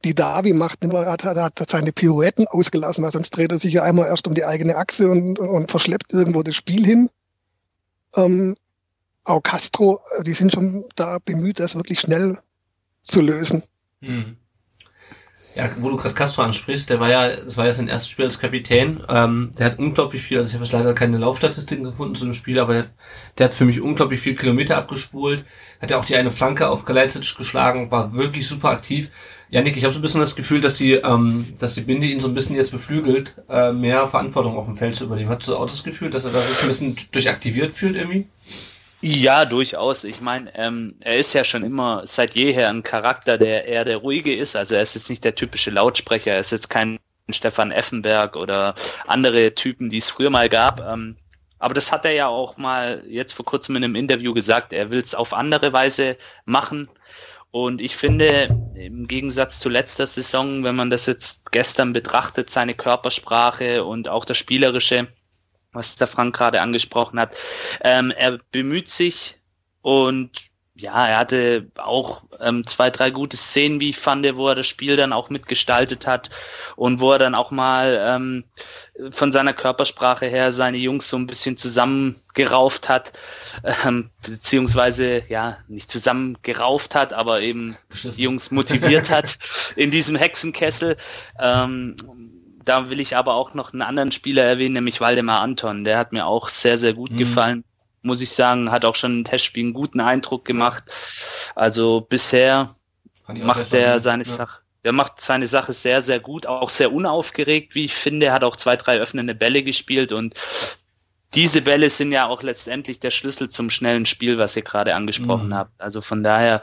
die Davi macht immer, hat, hat, hat seine Pirouetten ausgelassen, weil sonst dreht er sich ja einmal erst um die eigene Achse und, und verschleppt irgendwo das Spiel hin. Ähm, auch Castro, die sind schon da bemüht, das wirklich schnell zu lösen. Mhm. Ja, wo du gerade Castro ansprichst, der war ja, das war ja sein erstes Spiel als Kapitän. Ähm, der hat unglaublich viel, also ich habe jetzt leider keine Laufstatistiken gefunden zu dem Spiel, aber der, der hat für mich unglaublich viel Kilometer abgespult. Hat ja auch die eine Flanke auf Kalajdzic geschlagen, war wirklich super aktiv. Janik, ich habe so ein bisschen das Gefühl, dass die, ähm, dass die Binde ihn so ein bisschen jetzt beflügelt, äh, mehr Verantwortung auf dem Feld zu übernehmen. Hast du auch das Gefühl, dass er da sich ein bisschen durchaktiviert fühlt irgendwie? Ja, durchaus. Ich meine, ähm, er ist ja schon immer seit jeher ein Charakter, der eher der ruhige ist. Also er ist jetzt nicht der typische Lautsprecher, er ist jetzt kein Stefan Effenberg oder andere Typen, die es früher mal gab. Ähm, aber das hat er ja auch mal jetzt vor kurzem in einem Interview gesagt. Er will es auf andere Weise machen. Und ich finde, im Gegensatz zu letzter Saison, wenn man das jetzt gestern betrachtet, seine Körpersprache und auch das Spielerische, was der Frank gerade angesprochen hat, ähm, er bemüht sich und ja, er hatte auch ähm, zwei, drei gute Szenen, wie ich fand, wo er das Spiel dann auch mitgestaltet hat und wo er dann auch mal ähm, von seiner Körpersprache her seine Jungs so ein bisschen zusammengerauft hat, ähm, beziehungsweise ja, nicht zusammengerauft hat, aber eben die Jungs motiviert hat in diesem Hexenkessel. Ähm, da will ich aber auch noch einen anderen Spieler erwähnen, nämlich Waldemar Anton. Der hat mir auch sehr, sehr gut Mhm. gefallen, muss ich sagen. Hat auch schon im Testspiel einen guten Eindruck gemacht. Also bisher macht er seine Ja. Sache. Der macht seine Sache sehr, sehr gut, auch sehr unaufgeregt, wie ich finde. Er hat auch zwei, drei öffnende Bälle gespielt und diese Bälle sind ja auch letztendlich der Schlüssel zum schnellen Spiel, was ihr gerade angesprochen Mhm. habt. Also von daher,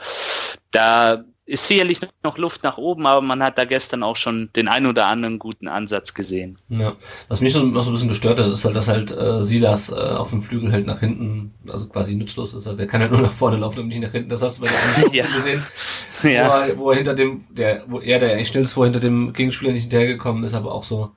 da ist sicherlich noch Luft nach oben, aber man hat da gestern auch schon den ein oder anderen guten Ansatz gesehen. Ja. Was mich so, noch so ein bisschen gestört hat, ist halt, dass halt äh, Silas äh, auf dem Flügel halt nach hinten, also quasi nutzlos ist. Also er kann halt nur nach vorne laufen und nicht nach hinten. Das hast du bei der anderen Ja. gesehen, Ja. wo, er, wo er hinter dem, der, wo er, der eigentlich schnell ist, wo er hinter dem Gegenspieler nicht hinterhergekommen ist, aber auch so,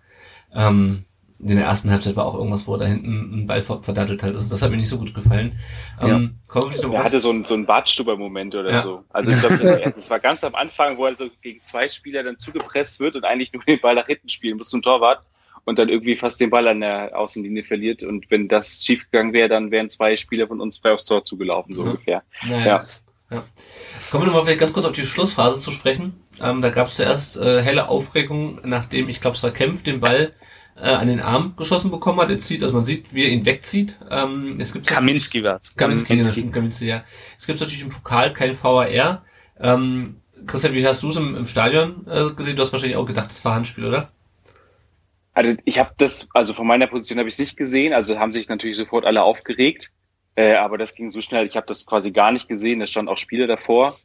ähm, in der ersten Halbzeit war auch irgendwas, wo er da hinten einen Ball ver- verdattelt hat. Also das hat mir nicht so gut gefallen. Ähm, vielleicht noch Er hatte so einen, so einen Bartstuber-Moment oder Ja. so. Also ich glaube, das, das war ganz am Anfang, wo er so gegen zwei Spieler dann zugepresst wird und eigentlich nur den Ball nach hinten spielen muss zum Torwart und dann irgendwie fast den Ball an der Außenlinie verliert. Und wenn das schiefgegangen wäre, dann wären zwei Spieler von uns frei aufs Tor zugelaufen, so Mhm. ungefähr. Naja. Ja. Ja. Kommen wir nochmal vielleicht ganz kurz auf die Schlussphase zu sprechen. Ähm, da gab es zuerst äh, helle Aufregung, nachdem, ich glaube, es war Kempf, den Ball äh, an den Arm geschossen bekommen hat. Er zieht, also man sieht, wie er ihn wegzieht. Ähm, es gibt Kaminski war's. Kaminski, ja, das stimmt, Kaminski, ja. Es gibt natürlich im Pokal kein VAR. Ähm, Christian, wie hast du es im, im Stadion äh, gesehen? Du hast wahrscheinlich auch gedacht, das war Handspiel, oder? Also ich habe das, also von meiner Position habe ich es nicht gesehen, also haben sich natürlich sofort alle aufgeregt, äh, aber das ging so schnell, ich habe das quasi gar nicht gesehen, da stand auch Spiele davor.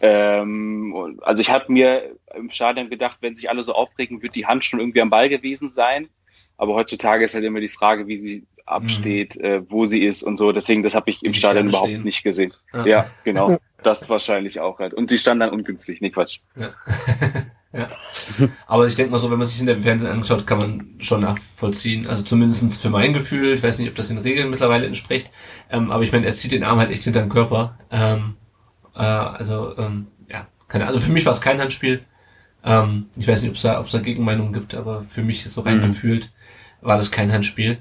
Ähm, also ich habe mir im Stadion gedacht, wenn sich alle so aufregen, wird die Hand schon irgendwie am Ball gewesen sein. Aber heutzutage ist halt immer die Frage, wie sie absteht, äh, wo sie ist und so. Deswegen, das habe ich im Stadion überhaupt stehen. nicht gesehen. Ja. Ja, genau. Das wahrscheinlich auch halt. Und die stand dann ungünstig, nee, Quatsch. Ja. ja. Aber ich denke mal so, wenn man sich in der Fernsehen anschaut, kann man schon nachvollziehen. Also zumindestens für mein Gefühl, ich weiß nicht, ob das den Regeln mittlerweile entspricht, ähm, aber ich meine, er zieht den Arm halt echt hinter den Körper. Ähm, äh, also, ähm, ja, keine Also für mich war es kein Handspiel. Ähm, ich weiß nicht, ob es da, ob es da Gegenmeinungen gibt, aber für mich ist so rein Mhm. gefühlt, war das kein Handspiel.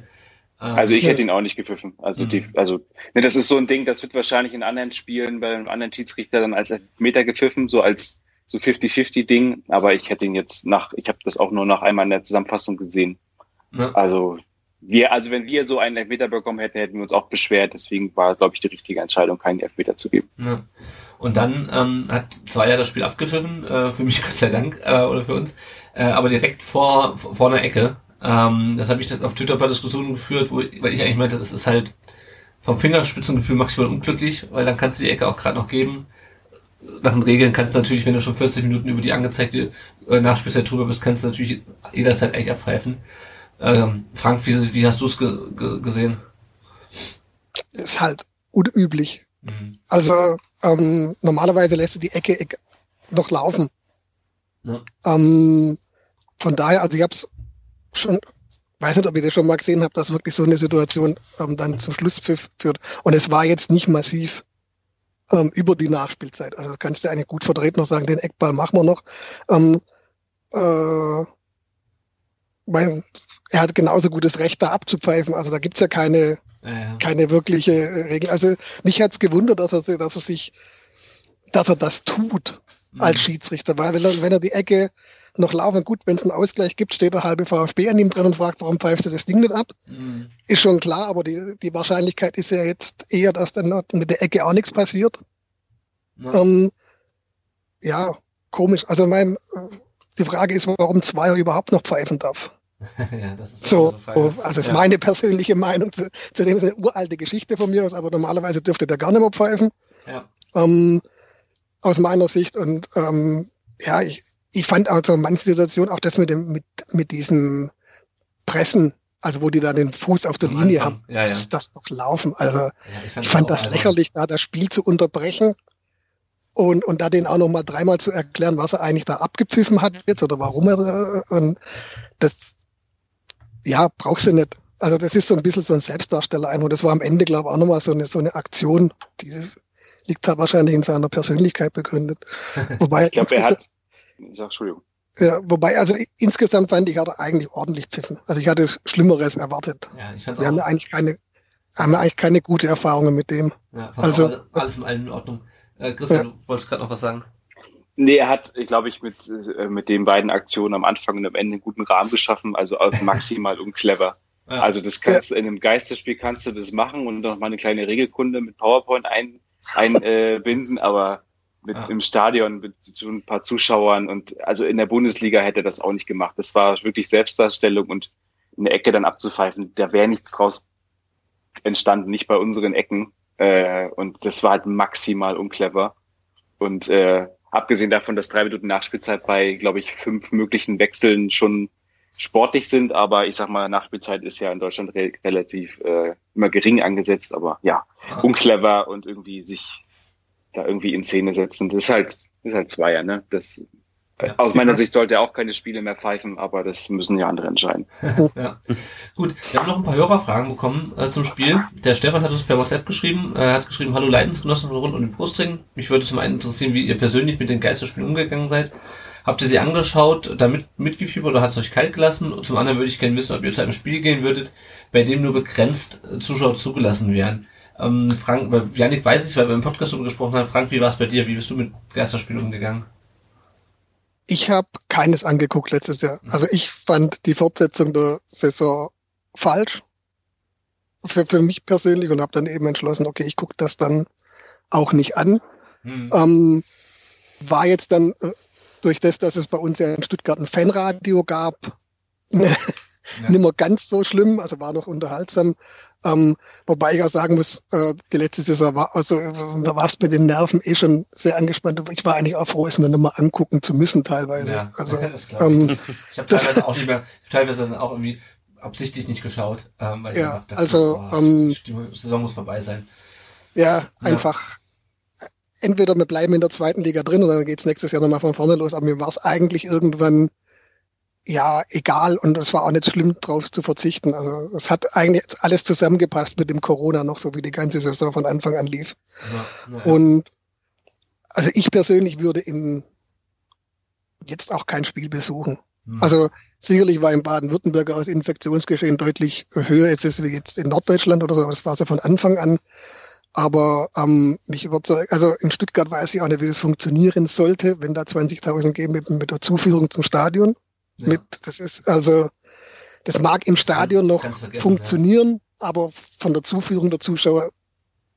Ähm, Also ich Ja. hätte ihn auch nicht gepfiffen. Also Mhm. die, also ne, das ist so ein Ding, das wird wahrscheinlich in anderen Spielen bei einem anderen Schiedsrichter dann als Meter gepfiffen, so als so 50-50 Ding. Aber ich hätte ihn jetzt nach, ich habe das auch nur nach einmal in der Zusammenfassung gesehen. ne? Also wir, also wenn wir so einen Elfmeter bekommen hätten, hätten wir uns auch beschwert. Deswegen war, glaube ich, die richtige Entscheidung, keinen Elfmeter zu geben. Ja. Und dann ähm, hat Zweier das Spiel abgepfiffen, äh, für mich Gott sei Dank, äh, oder für uns, äh, aber direkt vor, vor einer Ecke. Ähm, das habe ich dann auf Twitter paar Diskussionen geführt, wo, weil ich eigentlich meinte, das ist halt vom Fingerspitzengefühl maximal unglücklich, weil dann kannst du die Ecke auch gerade noch geben. Nach den Regeln kannst du natürlich, wenn du schon 40 Minuten über die angezeigte äh, Nachspielzeit drüber bist, kannst du natürlich jederzeit eigentlich abpfeifen. Ähm, Frank, wie, wie hast du es ge ge gesehen? Ist halt unüblich. Mhm. Also ähm, normalerweise lässt du die Ecke Ecke noch laufen. Ja. Ähm, von daher, also ich habe es schon, weiß nicht, ob ihr das schon mal gesehen habt, dass wirklich so eine Situation ähm, dann zum Schlusspfiff führt. Und es war jetzt nicht massiv ähm, über die Nachspielzeit. Also das kannst du eigentlich gut verdreht noch sagen, den Eckball machen wir noch. Ähm, äh, weil er hat genauso gutes Recht, da abzupfeifen. Also da gibt's ja keine, Ja, keine wirkliche äh, Regel. Also mich hat's gewundert, dass er, dass er sich, dass er das tut Mhm. als Schiedsrichter, weil wenn er, wenn er die Ecke noch laufen, gut, wenn es einen Ausgleich gibt, steht der halbe VfB an ihm drin und fragt, warum pfeift er das Ding nicht ab? Mhm. Ist schon klar, aber die, die Wahrscheinlichkeit ist ja jetzt eher, dass dann mit der Ecke auch nichts passiert. Ja. Ähm, ja, komisch. Also mein, äh, die Frage ist, warum Zweier überhaupt noch pfeifen darf. ja, das ist So, also ist Ja. meine persönliche Meinung. Zu, zu dem ist eine uralte Geschichte von mir aus, aber normalerweise dürfte der gar nicht mehr pfeifen. Ja. Ähm, aus meiner Sicht. Und ähm, ja, ich, ich fand also in manchen Situationen auch das mit dem, mit, mit diesem Pressen, also wo die da den Fuß auf der Am Linie Anfang. haben, Ja, ja. ist das doch laufen. Also Ja, ich das fand auch das albern. lächerlich, da das Spiel zu unterbrechen und, und da den auch noch mal dreimal zu erklären, was er eigentlich da abgepfiffen hat jetzt oder warum er äh, und das ja brauchst du nicht. Also das ist so ein bisschen so ein Selbstdarsteller einfach. Und das war am Ende, glaube ich, auch nochmal so eine, so eine Aktion, die liegt da wahrscheinlich in seiner Persönlichkeit begründet. Wobei, Ich glaube, er hat, sag, Entschuldigung. ja, wobei, also insgesamt fand ich, hat er eigentlich ordentlich pfiffen. Also ich hatte Schlimmeres erwartet. Ja, ich fand Wir haben eigentlich keine, haben wir eigentlich keine gute Erfahrungen mit dem. ja, also- alles, in allem in Ordnung. Äh, Christian, du wolltest gerade noch was sagen? Nee, er hat, glaube ich, mit, äh, mit den beiden Aktionen am Anfang und am Ende einen guten Rahmen geschaffen, also auch maximal unclever. Ja. Also das kannst in einem Geisterspiel kannst du das machen und noch mal eine kleine Regelkunde mit PowerPoint ein, einbinden, aber mit Ja. im Stadion mit so ein paar Zuschauern und also in der Bundesliga hätte er das auch nicht gemacht. Das war wirklich Selbstdarstellung und eine Ecke dann abzupfeifen, da wäre nichts draus entstanden, nicht bei unseren Ecken. Äh, und das war halt maximal unclever. Und äh, abgesehen davon, dass drei Minuten Nachspielzeit bei, glaube ich, fünf möglichen Wechseln schon sportlich sind, aber ich sag mal, Nachspielzeit ist ja in Deutschland re relativ äh, immer gering angesetzt, aber ja, unclever und irgendwie sich da irgendwie in Szene setzen. Das ist halt, das ist halt Zweier, ne? Das. Aus meiner Sicht sollte er auch keine Spiele mehr pfeifen, aber das müssen ja andere entscheiden. ja. Gut, wir haben noch ein paar Hörerfragen bekommen äh, zum Spiel. Der Stefan hat uns per WhatsApp geschrieben, äh, hat geschrieben, hallo Leidensgenossen rund um den Brustring. Mich würde zum einen interessieren, wie ihr persönlich mit den Geisterspielen umgegangen seid. Habt ihr sie angeschaut, damit mitgefiebert oder hat es euch kalt gelassen? Und zum anderen würde ich gerne wissen, ob ihr zu einem Spiel gehen würdet, bei dem nur begrenzt Zuschauer zugelassen wären. Ähm, Frank, weil Janik weiß es, weil wir im Podcast darüber gesprochen haben. Frank, wie war es bei dir? Wie bist du mit Geisterspielen umgegangen? Ich habe keines angeguckt letztes Jahr. Also ich fand die Fortsetzung der Saison falsch für, für mich persönlich und habe dann eben entschlossen, okay, ich gucke das dann auch nicht an. Hm. Ähm, war jetzt dann äh, durch das, dass es bei uns ja in Stuttgart ein Fanradio gab, Ja. nicht mehr ganz so schlimm, also war noch unterhaltsam. Ähm, wobei ich auch sagen muss, äh, die letzte Saison war, also äh, da war es mit den Nerven eh schon sehr angespannt. Aber ich war eigentlich auch froh, es nur noch mal angucken zu müssen teilweise. Ja, Also, das ich. ähm, Ich habe teilweise auch nicht mehr, ich teilweise dann auch irgendwie absichtlich nicht geschaut, ähm, weil ich Ja, einfach dachte, also, boah, ähm, die Saison muss vorbei sein. ja, einfach entweder wir bleiben in der zweiten Liga drin oder dann geht's nächstes Jahr nochmal von vorne los. Aber mir war es eigentlich irgendwann ja egal und es war auch nicht schlimm, drauf zu verzichten. Also es hat eigentlich alles zusammengepasst mit dem Corona noch, so wie die ganze Saison von Anfang an lief. Ja, ja. Und also ich persönlich würde in jetzt auch kein Spiel besuchen. Hm. Also sicherlich war in Baden-Württemberg das Infektionsgeschehen deutlich höher jetzt ist wie jetzt in Norddeutschland oder so, aber das war so von Anfang an. Aber ähm, mich überzeugt, also in Stuttgart weiß ich auch nicht, wie das funktionieren sollte, wenn da 20.000 gehen mit, mit der Zuführung zum Stadion. Ja. Mit, das ist also, das mag im Stadion noch funktionieren, aber von der Zuführung der Zuschauer,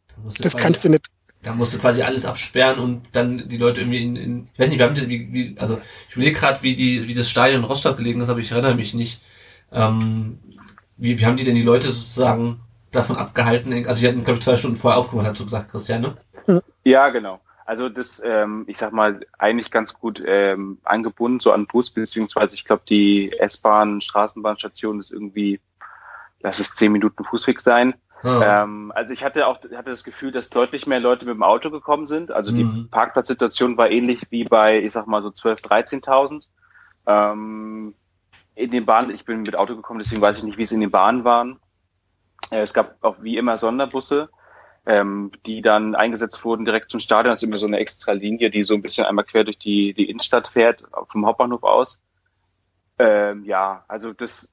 Da musst du das quasi- kannst du nicht. Da musst du quasi alles absperren und dann die Leute irgendwie in, in ich weiß nicht, wir haben das, wie, wie, also ich überlege gerade, wie die, wie das Stadion in Rostock gelegen ist, aber ich erinnere mich nicht. Ähm, wie, wie haben die denn die Leute sozusagen davon abgehalten? Also wir hatten, glaube ich, zwei Stunden vorher aufgemacht, hast du gesagt, Christian, ne? Ja, genau. Also das, ähm, ich sag mal, eigentlich ganz gut ähm, angebunden, so an Bus, beziehungsweise ich glaube, die S-Bahn, Straßenbahnstation ist irgendwie, lass es zehn Minuten Fußweg sein. Ah. Ähm, also ich hatte auch hatte das Gefühl, dass deutlich mehr Leute mit dem Auto gekommen sind. Also die Mhm. Parkplatzsituation war ähnlich wie bei, ich sag mal so 12, 13.000. Ähm, in den Bahnen, ich bin mit Auto gekommen, deswegen weiß ich nicht, wie es in den Bahnen waren. Äh, es gab auch wie immer Sonderbusse, ähm, die dann eingesetzt wurden direkt zum Stadion. Das ist immer so eine extra Linie, die so ein bisschen einmal quer durch die, die Innenstadt fährt, vom Hauptbahnhof aus. Ähm, ja, also das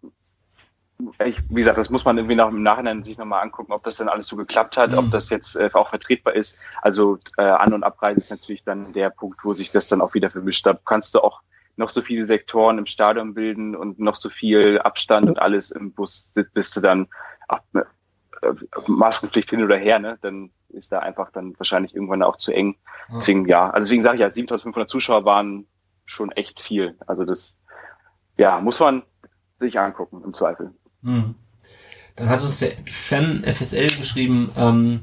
ich, wie gesagt, das muss man irgendwie noch im Nachhinein sich nochmal angucken, ob das dann alles so geklappt hat, Mhm. ob das jetzt äh, auch vertretbar ist. Also äh, An- und Abreise ist natürlich dann der Punkt, wo sich das dann auch wieder vermischt. Da kannst du auch noch so viele Sektoren im Stadion bilden und noch so viel Abstand und alles im Bus, bist du dann äh, Maskenpflicht hin oder her, ne? Dann ist da einfach dann wahrscheinlich irgendwann auch zu eng. Deswegen, ja, also deswegen sage ich ja, 7500 Zuschauer waren schon echt viel. Also das, ja, muss man sich angucken im Zweifel. Hm. Dann hat uns der Fan FSL geschrieben, ähm,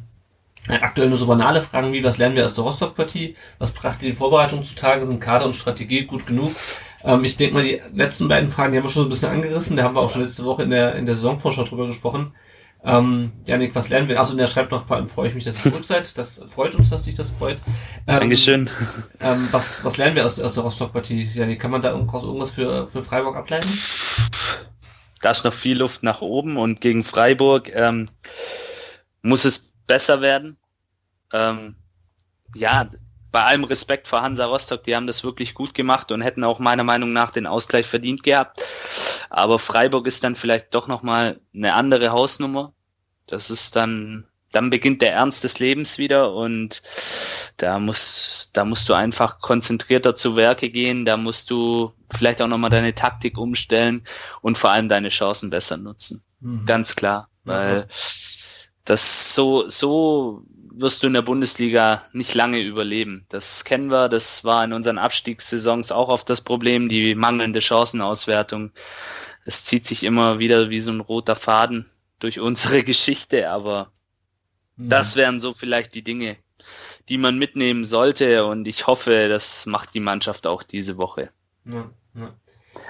aktuell nur so banale Fragen wie, was lernen wir aus der Rostock-Partie? Was brachte die Vorbereitung zutage? Sind Kader und Strategie gut genug? Ähm, ich denke mal, die letzten beiden Fragen, die haben wir schon so ein bisschen angerissen. Da haben wir auch schon letzte Woche in der, in der Saisonvorschau drüber gesprochen. Ähm, Janik, was lernen wir? Also, der schreibt noch, vor allem freue ich mich, dass ihr zurück seid. Das freut uns, dass dich das freut. Ähm, Dankeschön. Ähm, was, was lernen wir aus, aus der Rostock-Partie? Janik, kann man da irgendwas, irgendwas für, für Freiburg ableiten? Da ist noch viel Luft nach oben und gegen Freiburg ähm, muss es besser werden. Ähm, ja, bei allem Respekt vor Hansa Rostock, die haben das wirklich gut gemacht und hätten auch meiner Meinung nach den Ausgleich verdient gehabt. Aber Freiburg ist dann vielleicht doch nochmal eine andere Hausnummer. Das ist dann, dann beginnt der Ernst des Lebens wieder und da muss, da musst du einfach konzentrierter zu Werke gehen. Da musst du vielleicht auch nochmal deine Taktik umstellen und vor allem deine Chancen besser nutzen. Mhm. Ganz klar, weil das so, so wirst du in der Bundesliga nicht lange überleben. Das kennen wir, das war in unseren Abstiegssaisons auch oft das Problem, die mangelnde Chancenauswertung. Es zieht sich immer wieder wie so ein roter Faden durch unsere Geschichte, aber Mhm. das wären so vielleicht die Dinge, die man mitnehmen sollte. Und ich hoffe, das macht die Mannschaft auch diese Woche. Ja, ja.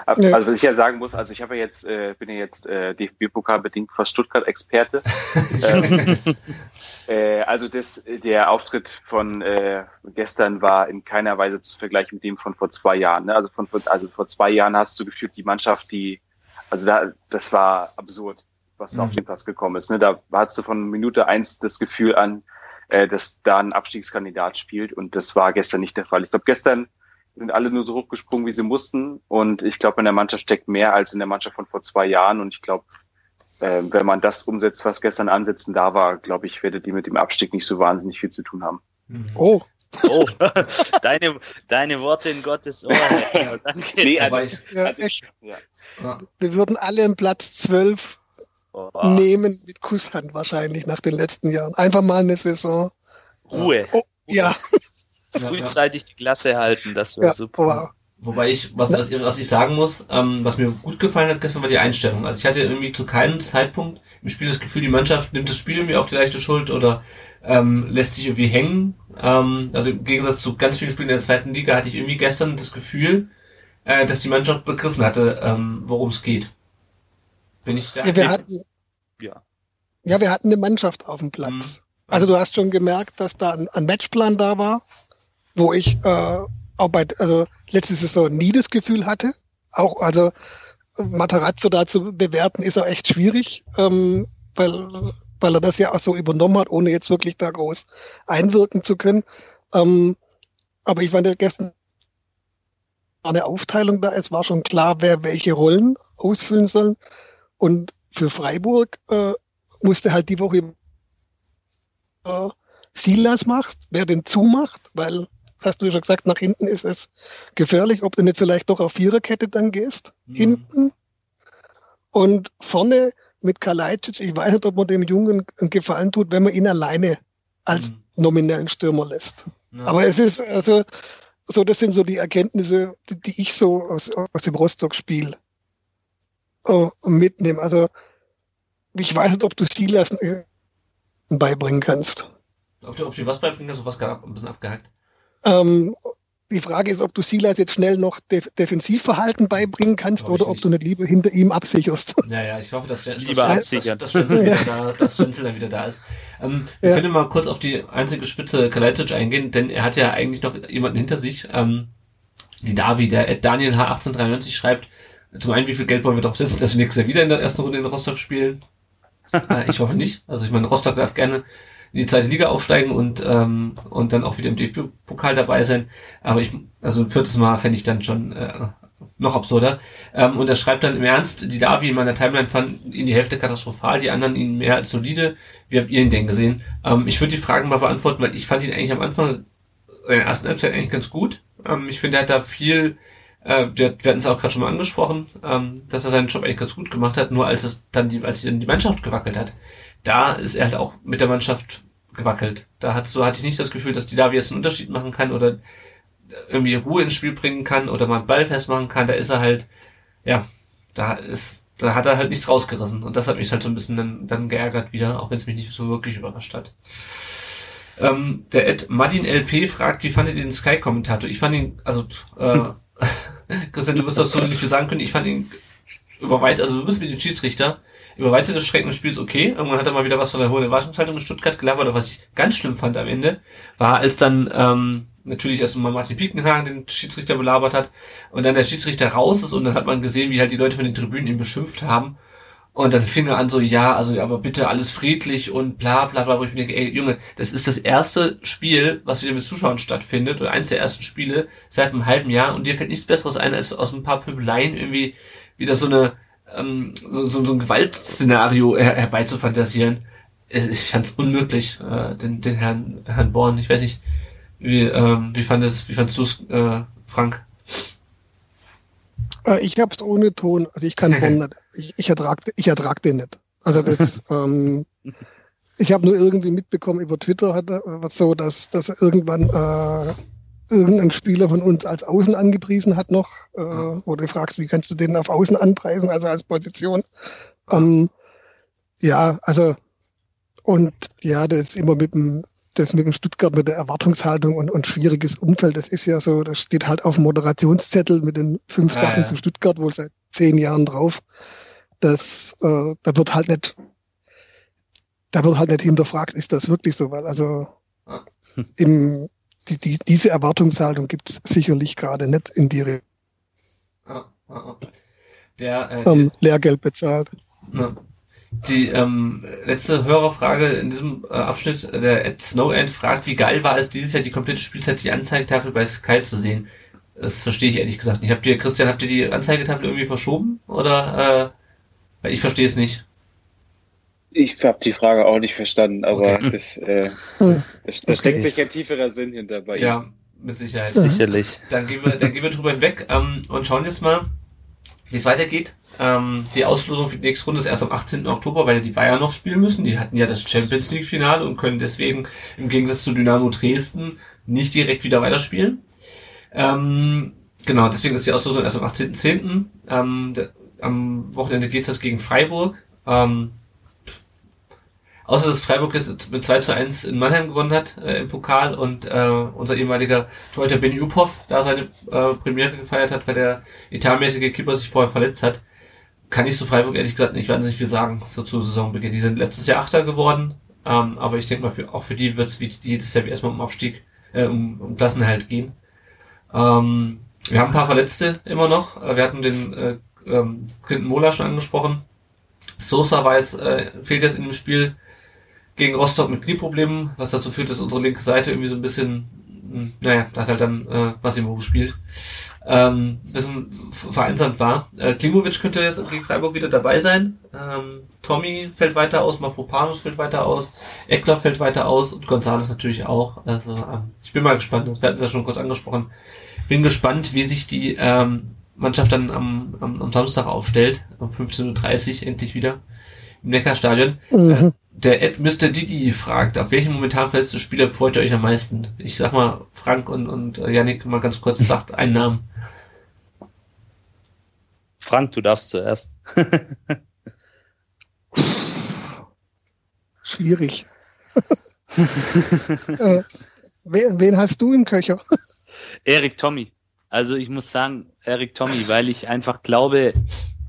Also, was ich ja sagen muss, also ich habe ja jetzt, äh, bin ja jetzt äh, DFB-Pokal bedingt fast Stuttgart-Experte. ähm, äh, also das, der Auftritt von äh, gestern war in keiner Weise zu vergleichen mit dem von vor zwei Jahren. Ne? Also von also vor zwei Jahren hast du gefühlt die Mannschaft, die, also da, das war absurd, was mhm. auf den Platz gekommen ist. Ne? Da hattest du von Minute eins das Gefühl an, äh, dass da ein Abstiegskandidat spielt und das war gestern nicht der Fall. Ich glaube, gestern sind alle nur so hochgesprungen, wie sie mussten. Und ich glaube, in der Mannschaft steckt mehr als in der Mannschaft von vor zwei Jahren. Und ich glaube, äh, wenn man das umsetzt, was gestern ansetzen da war, glaube ich, werdet ihr mit dem Abstieg nicht so wahnsinnig viel zu tun haben. Mhm. Oh. Oh, deine, deine Worte in Gottes Ohr. Ja, danke. Nee, also, ja, echt. Ja. Wir würden alle im Platz 12 oh. nehmen mit Kusshand wahrscheinlich nach den letzten Jahren. Einfach mal eine Saison. Ruhe. Oh, ja frühzeitig die Klasse halten, das wäre ja, super. Wow. Wobei ich, was, was, was ich sagen muss, ähm, was mir gut gefallen hat gestern, war die Einstellung. Also ich hatte irgendwie zu keinem Zeitpunkt im Spiel das Gefühl, die Mannschaft nimmt das Spiel irgendwie auf die leichte Schuld oder ähm, lässt sich irgendwie hängen. Ähm, also im Gegensatz zu ganz vielen Spielen in der zweiten Liga hatte ich irgendwie gestern das Gefühl, äh, dass die Mannschaft begriffen hatte, ähm, worum es geht. Bin ich da? Ja, wir hatten, ja. ja, wir hatten eine Mannschaft auf dem Platz. Mhm. Also du hast schon gemerkt, dass da ein, ein Matchplan da war wo ich äh, auch bei, also letztes Saison nie das Gefühl hatte. Auch, also Matarazzo da zu bewerten, ist auch echt schwierig, ähm, weil, weil er das ja auch so übernommen hat, ohne jetzt wirklich da groß einwirken zu können. Ähm, aber ich fand gestern eine Aufteilung da. Es war schon klar, wer welche Rollen ausfüllen soll. Und für Freiburg äh, musste halt die Woche äh, Silas macht, wer den zumacht, weil hast du schon gesagt, nach hinten ist es gefährlich, ob du nicht vielleicht doch auf Viererkette dann gehst, mhm. hinten. Und vorne mit Kalajdzic, ich weiß nicht, ob man dem Jungen einen Gefallen tut, wenn man ihn alleine als mhm. nominellen Stürmer lässt. Ja. Aber es ist, also, so, das sind so die Erkenntnisse, die, die ich so aus, aus dem Rostock-Spiel uh, mitnehme. Also, ich weiß nicht, ob du Silas äh, beibringen kannst. Ob du, ob du was beibringen kannst, was gerade ein bisschen abgehackt. Ähm, die Frage ist, ob du Silas jetzt schnell noch Def Defensivverhalten beibringen kannst oder ob du nicht lieber hinter ihm absicherst. Ja, ja, ich hoffe, dass, der, lieber dass, dass, dass, Stenzel ja. da, dass Stenzel dann wieder da ist. Ähm, wir ja. können mal kurz auf die einzige Spitze Kalajdzic eingehen, denn er hat ja eigentlich noch jemanden hinter sich. Ähm, die Davi, der Daniel H1893 schreibt, zum einen, wie viel Geld wollen wir drauf setzen, dass wir nächstes Jahr wieder in der ersten Runde in Rostock spielen? äh, ich hoffe nicht. Also ich meine, Rostock darf gerne in die zweite Liga aufsteigen und ähm, und dann auch wieder im DFB-Pokal dabei sein. Aber ich, also ein viertes Mal fände ich dann schon äh, noch absurder. Ähm, und er schreibt dann im Ernst, die Davi in meiner Timeline fanden ihn die Hälfte katastrophal, die anderen ihn mehr als solide. Wie habt ihr ihn denn gesehen? Ähm, ich würde die Fragen mal beantworten, weil ich fand ihn eigentlich am Anfang in der ersten Halbzeit eigentlich ganz gut. Ähm, ich finde, er hat da viel, äh, wir, wir hatten es auch gerade schon mal angesprochen, ähm, dass er seinen Job eigentlich ganz gut gemacht hat, nur als es dann die, als dann die Mannschaft gewackelt hat, da ist er halt auch mit der Mannschaft gewackelt. Da hat, so hatte ich nicht das Gefühl, dass die Davi jetzt einen Unterschied machen kann oder irgendwie Ruhe ins Spiel bringen kann oder mal einen Ball festmachen kann. Da ist er halt, ja, da ist, da hat er halt nichts rausgerissen. Und das hat mich halt so ein bisschen dann, dann geärgert wieder, auch wenn es mich nicht so wirklich überrascht hat. Ähm, der Ed Martin LP fragt, wie fandet ihr den Sky-Kommentator? Ich fand ihn, also, äh, Christian, du wirst das so nicht viel sagen können. Ich fand ihn über weit, also du bist wie den Schiedsrichter, über weite Strecken des Spiels okay. Irgendwann hat er mal wieder was von der hohen Erwartungshaltung in Stuttgart gelabert, aber was ich ganz schlimm fand am Ende, war, als dann ähm, natürlich erst mal Martin Piekenhagen den Schiedsrichter belabert hat und dann der Schiedsrichter raus ist und dann hat man gesehen, wie halt die Leute von den Tribünen ihn beschimpft haben. Und dann fing er an so, ja, also aber bitte alles friedlich und bla bla bla, wo ich mir denke, ey Junge, das ist das erste Spiel, was wieder mit Zuschauern stattfindet, oder eins der ersten Spiele seit einem halben Jahr und dir fällt nichts Besseres ein, als aus ein paar Pöbeleien irgendwie wieder so eine ähm, so, so, so ein Gewaltszenario her herbeizufantasieren. Es, ich fand es unmöglich, äh, den, den Herrn, Herrn Born. Ich weiß nicht, wie, ähm, wie fandest, wie fandest du es, äh, Frank? Äh, ich hab's ohne Ton, also ich kann Born nicht. Ich, ich ertrag, ich ertrag den nicht. Also das, ähm, ich habe nur irgendwie mitbekommen über Twitter hat was so, dass, dass irgendwann äh, irgendein Spieler von uns als Außen angepriesen hat noch, äh, wo du fragst, wie kannst du den auf Außen anpreisen, also als Position. Ähm, ja, also und ja, das ist immer mit dem das mit dem Stuttgart, mit der Erwartungshaltung und, und schwieriges Umfeld, das ist ja so, das steht halt auf dem Moderationszettel mit den fünf Ja, Sachen ja. zu Stuttgart, wohl seit zehn Jahren drauf. Das, äh, da wird halt nicht, da wird halt nicht hinterfragt, ist das wirklich so, weil also im, die, die, diese Erwartungshaltung gibt es sicherlich gerade nicht in die Re- Ah, ah, ah. Der, äh, ähm, Lehrgeld bezahlt. die, ne, die ähm, letzte Hörerfrage in diesem äh, Abschnitt, der Ed Snowend fragt, wie geil war es, dieses Jahr die komplette Spielzeit die Anzeigetafel bei Sky zu sehen? Das verstehe ich ehrlich gesagt nicht. Habt ihr, Christian, habt ihr die Anzeigetafel irgendwie verschoben? Oder, äh, ich verstehe es nicht. Ich habe die Frage auch nicht verstanden, aber Okay. das, äh, Hm. da, da steckt Okay. sich ein tieferer Sinn hinter bei ihm. Ja, mit Sicherheit. Sicherlich. Dann gehen wir, dann gehen wir drüber hinweg ähm, und schauen jetzt mal, wie es weitergeht. Ähm, die Auslosung für die nächste Runde ist erst am 18. Oktober, weil die Bayern noch spielen müssen. Die hatten ja das Champions League Finale und können deswegen im Gegensatz zu Dynamo Dresden nicht direkt wieder weiterspielen. Ähm, genau, deswegen ist die Auslosung erst am 18.10. Ähm, am Wochenende geht es gegen Freiburg. Ähm, Außer dass Freiburg jetzt mit 2 zu 1 in Mannheim gewonnen hat äh, im Pokal und äh, unser ehemaliger Torhüter Ben Uphoff da seine äh, Premiere gefeiert hat, weil der etatmäßige Keeper sich vorher verletzt hat, kann ich zu Freiburg ehrlich gesagt nicht wahnsinnig viel sagen, so zu Saisonbeginn. Die sind letztes Jahr Achter geworden, ähm, aber ich denke mal, für, auch für die wird es wie jedes Jahr erstmal um Abstieg, äh, um, um Klassenerhalt gehen. Ähm, wir haben ein paar Verletzte immer noch. Äh, Wir hatten den äh, ähm, Clinton Mola schon angesprochen. Sosa weiß, äh, fehlt jetzt in dem Spiel gegen Rostock mit Knieproblemen, was dazu führt, dass unsere linke Seite irgendwie so ein bisschen, naja, da hat halt dann äh, Massimo gespielt, ähm, bisschen vereinsamt war. Äh, Klimovic könnte jetzt gegen Freiburg wieder dabei sein. Ähm, Tommy fällt weiter aus, Mafropanus fällt weiter aus, Eckler fällt weiter aus und Gonzales natürlich auch. Also ähm, ich bin mal gespannt, wir hatten es ja schon kurz angesprochen. Bin gespannt, wie sich die ähm, Mannschaft dann am, am, am Samstag aufstellt, um 15.30 Uhr endlich wieder im Neckarstadion. Mhm. Der Ed Mr. Didi fragt, auf welchen momentan verletzten Spieler freut ihr euch am meisten? Ich sag mal, Frank und, und äh, Yannick mal ganz kurz sagt einen Namen. Frank, du darfst zuerst. Schwierig. äh, wen, wen hast du im Köcher? Erik Tommy. Also ich muss sagen, Erik Tommy, weil ich einfach glaube,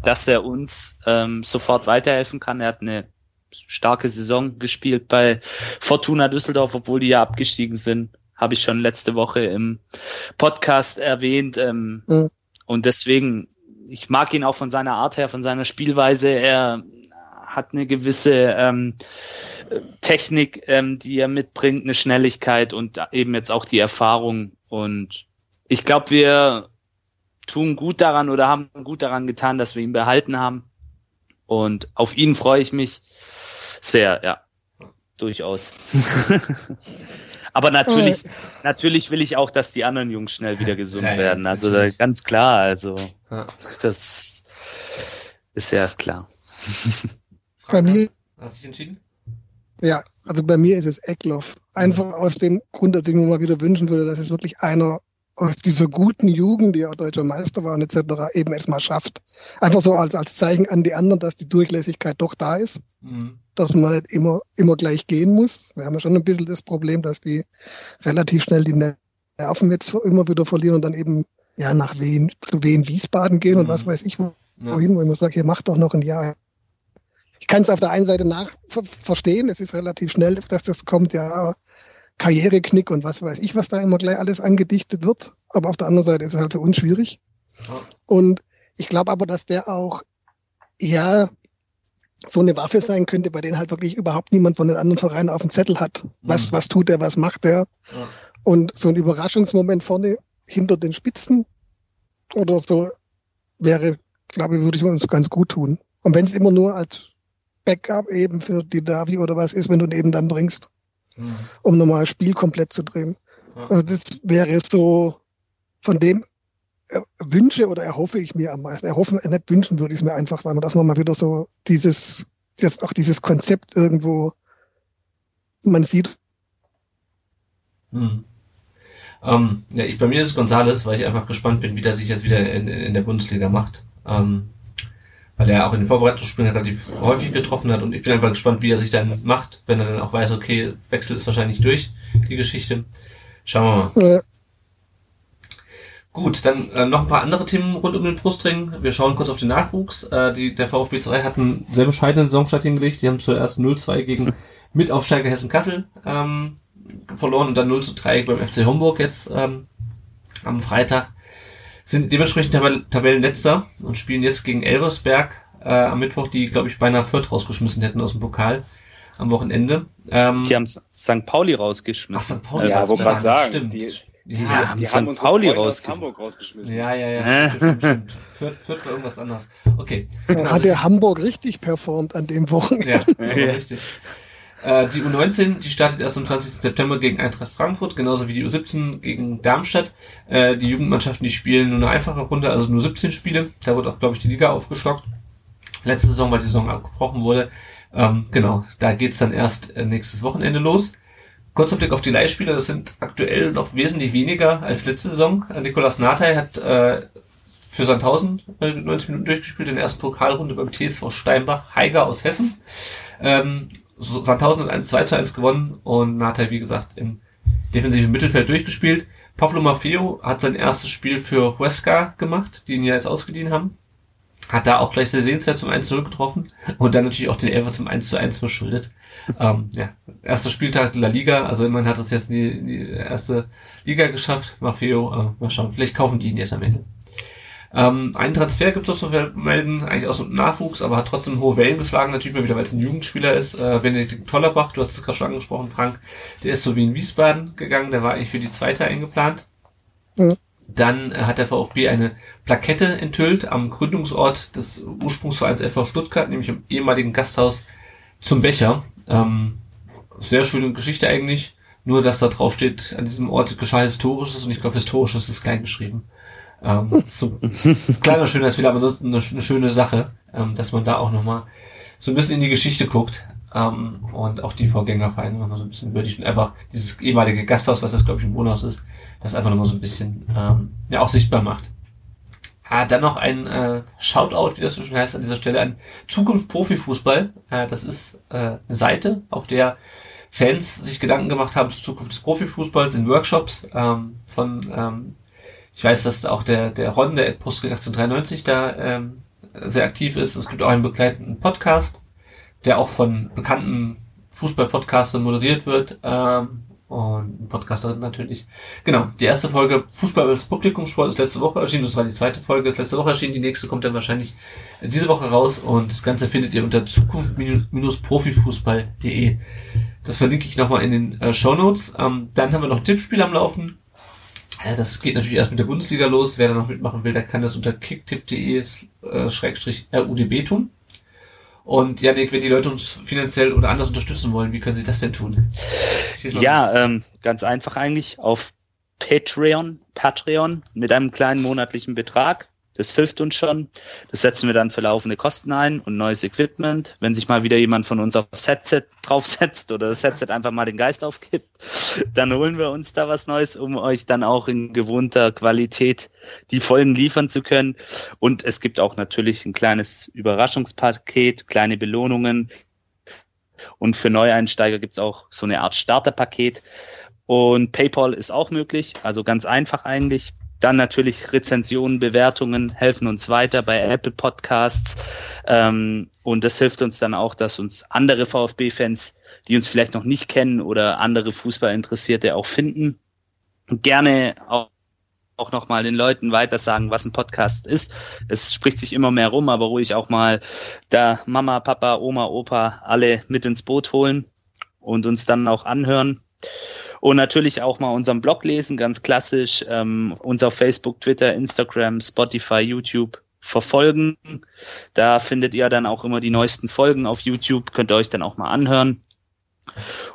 dass er uns ähm, sofort weiterhelfen kann. Er hat eine starke Saison gespielt bei Fortuna Düsseldorf, obwohl die ja abgestiegen sind. Habe ich schon letzte Woche im Podcast erwähnt. Ähm, Mhm. Und deswegen, ich mag ihn auch von seiner Art her, von seiner Spielweise. Er hat eine gewisse ähm, Technik, ähm, die er mitbringt, eine Schnelligkeit und eben jetzt auch die Erfahrung. Und ich glaube, wir tun gut daran oder haben gut daran getan, dass wir ihn behalten haben. Und auf ihn freue ich mich sehr, ja. Durchaus. Aber natürlich, natürlich will ich auch, dass die anderen Jungs schnell wieder gesund Ja, ja, werden. Also da, natürlich. ganz klar, also Ja. das ist ja klar. Bei mir, Hast du dich entschieden? ja, also bei mir ist es Eckloff. Einfach aus dem Grund, dass ich mir mal wieder wünschen würde, dass es wirklich einer aus dieser guten Jugend, die auch deutscher Meister war und etc., eben erstmal schafft. Einfach so als, als Zeichen an die anderen, dass die Durchlässigkeit doch da ist, Mhm. dass man nicht immer, immer gleich gehen muss. Wir haben ja schon ein bisschen das Problem, dass die relativ schnell die Nerven jetzt immer wieder verlieren und dann eben ja nach Wien, zu Wien Wiesbaden gehen und Mhm. was weiß ich Ja. wohin, wo ich mir sage, hier macht doch noch ein Jahr. Ich kann es auf der einen Seite nach ver verstehen, es ist relativ schnell, dass das kommt, ja, Karriereknick und was weiß ich, was da immer gleich alles angedichtet wird. Aber auf der anderen Seite ist es halt für uns schwierig. Und ich glaube aber, dass der auch, ja, so eine Waffe sein könnte, bei denen halt wirklich überhaupt niemand von den anderen Vereinen auf dem Zettel hat. Was, Mhm. was tut der, was macht der? Ja. Und so ein Überraschungsmoment vorne hinter den Spitzen oder so wäre, glaube ich, würde ich uns ganz gut tun. Und wenn es immer nur als Backup eben für die Davi oder was ist, wenn du ihn eben dann bringst, Mhm. um nochmal das Spiel komplett zu drehen. Ja. Also das wäre so von dem wünsche oder erhoffe ich mir am meisten. Erhoffen, äh, nicht wünschen würde ich es mir einfach, weil man das mal wieder so dieses, das, auch dieses Konzept irgendwo man sieht. Mhm. Ähm, ja, ich, bei mir ist es Gonzales, weil ich einfach gespannt bin, wie der sich jetzt wieder in, in der Bundesliga macht. Ähm, weil er auch in den Vorbereitungsspielen relativ häufig getroffen hat und ich bin einfach gespannt, wie er sich dann macht, wenn er dann auch weiß, okay, Wechsel ist wahrscheinlich durch, die Geschichte. Schauen wir mal. Äh, Gut, dann äh, noch ein paar andere Themen rund um den Brustring. Wir schauen kurz auf den Nachwuchs. Äh, die, der VfB 2 hat einen sehr bescheidenen Saisonstart hingelegt. Die haben zuerst 0-2 gegen Mitaufsteiger Hessen-Kassel ähm, verloren und dann 0-3 beim FC Homburg jetzt ähm, am Freitag. Sind dementsprechend Tabell Tabellenletzter und spielen jetzt gegen Elversberg äh, am Mittwoch, die, glaube ich, beinahe Fürth rausgeschmissen hätten aus dem Pokal am Wochenende. Ähm, Die haben St. Pauli ach, rausgeschmissen. St. Pauli Ja, wo grad sagen, stimmt. die- ja, die haben die St. haben uns Pauli Freunde aus rausge- Hamburg rausgeschmissen. ja, ja, ja, stimmt, stimmt, stimmt. Fürth, Fürth war irgendwas anderes. Okay. da hat der Hamburg richtig performt an dem Wochenende. Ja, ja. richtig. Äh, die U19, die startet erst am 20. September gegen Eintracht Frankfurt, genauso wie die U17 gegen Darmstadt. Äh, die Jugendmannschaften, die spielen nur eine einfache Runde, also nur 17 Spiele. Da wird auch, glaube ich, die Liga aufgestockt. Letzte Saison, weil die Saison abgebrochen wurde. Ähm, genau, da geht's dann erst äh, nächstes Wochenende los. Kurzer Blick auf die Leihspieler, das sind aktuell noch wesentlich weniger als letzte Saison. Äh, Nikolas Nathai hat äh, für Sandhausen äh, 90 Minuten durchgespielt, in der ersten Pokalrunde beim TSV Steinbach, Heiger aus Hessen. Ähm, Sandhausen hat 1 2 zu 1 gewonnen und Nathai, wie gesagt, im defensiven Mittelfeld durchgespielt. Pablo Maffeo hat sein erstes Spiel für Huesca gemacht, die ihn ja jetzt ausgeliehen haben. Hat da auch gleich sehr sehenswert zum 1 0 getroffen und dann natürlich auch den Elfer zum 1 zu 1 verschuldet. ähm, ja, erster Spieltag La Liga, also immerhin hat es jetzt in die, in die erste Liga geschafft. Maffeo, äh, mal schauen, vielleicht kaufen die ihn jetzt am Ende. Ähm, einen Transfer gibt es noch zu vermelden, eigentlich aus dem Nachwuchs, aber hat trotzdem hohe Wellen geschlagen, natürlich mal wieder, weil es ein Jugendspieler ist. Äh, Benedikt Tollerbach, du hast es gerade schon angesprochen, Frank, der ist so wie in Wiesbaden gegangen, der war eigentlich für die zweite eingeplant. Mhm. Dann äh, hat der VfB eine Plakette enthüllt am Gründungsort des Ursprungsvereins FV Stuttgart, nämlich im ehemaligen Gasthaus zum Becher. Ähm, sehr schöne Geschichte eigentlich, nur dass da drauf steht, an diesem Ort geschah Historisches und ich glaube, Historisches ist klein geschrieben. Ähm, so kleiner Schönheitsfehler, aber sonst eine, eine schöne Sache, ähm, dass man da auch nochmal so ein bisschen in die Geschichte guckt ähm, und auch die Vorgängervereine nochmal so ein bisschen würdigt und einfach dieses ehemalige Gasthaus, was das glaube ich ein Wohnhaus ist, das einfach nochmal so ein bisschen ähm, ja auch sichtbar macht. Ah, dann noch ein äh, Shoutout, wie das so schön heißt, an dieser Stelle an Zukunft Profifußball. Äh, das ist äh, eine Seite, auf der Fans sich Gedanken gemacht haben zur Zukunft des Profifußballs in Workshops ähm, von ähm, ich weiß, dass auch der, der Ron, der Post 1893 da ähm, sehr aktiv ist. Es gibt auch einen begleitenden Podcast, der auch von bekannten Fußball-Podcastern moderiert wird. Ähm, und Podcasterin natürlich. Genau, die erste Folge Fußball als Publikumssport ist letzte Woche erschienen. Das war die zweite Folge, ist letzte Woche erschienen. Die nächste kommt dann wahrscheinlich diese Woche raus. Und das Ganze findet ihr unter zukunft-profifußball.de. Das verlinke ich nochmal in den äh, Show Notes. Ähm, dann haben wir noch Tippspiel am Laufen. Das geht natürlich erst mit der Bundesliga los. Wer da noch mitmachen will, der kann das unter kicktipp.de äh, tun. Und Janik, wenn die Leute uns finanziell oder anders unterstützen wollen, wie können sie das denn tun? Ja, ähm, ganz einfach eigentlich auf Patreon, Patreon mit einem kleinen monatlichen Betrag. Das hilft uns schon. Das setzen wir dann für laufende Kosten ein und neues Equipment. Wenn sich mal wieder jemand von uns aufs Headset draufsetzt oder das Headset einfach mal den Geist aufgibt, dann holen wir uns da was Neues, um euch dann auch in gewohnter Qualität die Folgen liefern zu können. Und es gibt auch natürlich ein kleines Überraschungspaket, kleine Belohnungen. Und für Neueinsteiger gibt's auch so eine Art Starterpaket. Und PayPal ist auch möglich, also ganz einfach eigentlich. Dann natürlich Rezensionen, Bewertungen helfen uns weiter bei Apple Podcasts. Ähm, und das hilft uns dann auch, dass uns andere VfB-Fans, die uns vielleicht noch nicht kennen oder andere Fußballinteressierte auch finden, gerne auch auch nochmal den Leuten weiter sagen, was ein Podcast ist. Es spricht sich immer mehr rum, aber ruhig auch mal da Mama, Papa, Oma, Opa alle mit ins Boot holen und uns dann auch anhören. Und natürlich auch mal unseren Blog lesen, ganz klassisch, ähm, uns auf Facebook, Twitter, Instagram, Spotify, YouTube verfolgen. Da findet ihr dann auch immer die neuesten Folgen auf YouTube, könnt ihr euch dann auch mal anhören.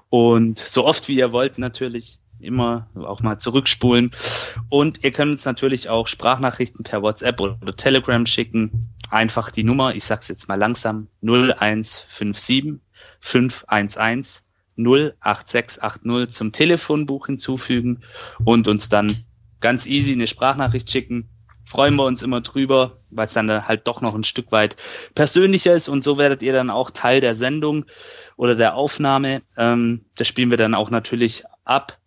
Und so oft wie ihr wollt natürlich immer auch mal zurückspulen. Und ihr könnt uns natürlich auch Sprachnachrichten per WhatsApp oder Telegram schicken. Einfach die Nummer, ich sag's jetzt mal langsam, 0157 511 08680 zum Telefonbuch hinzufügen und uns dann ganz easy eine Sprachnachricht schicken. freuen wir uns immer drüber, weil es dann halt doch noch ein Stück weit persönlicher ist und so werdet ihr dann auch Teil der Sendung oder der Aufnahme. Ähm, das spielen wir dann auch natürlich ab.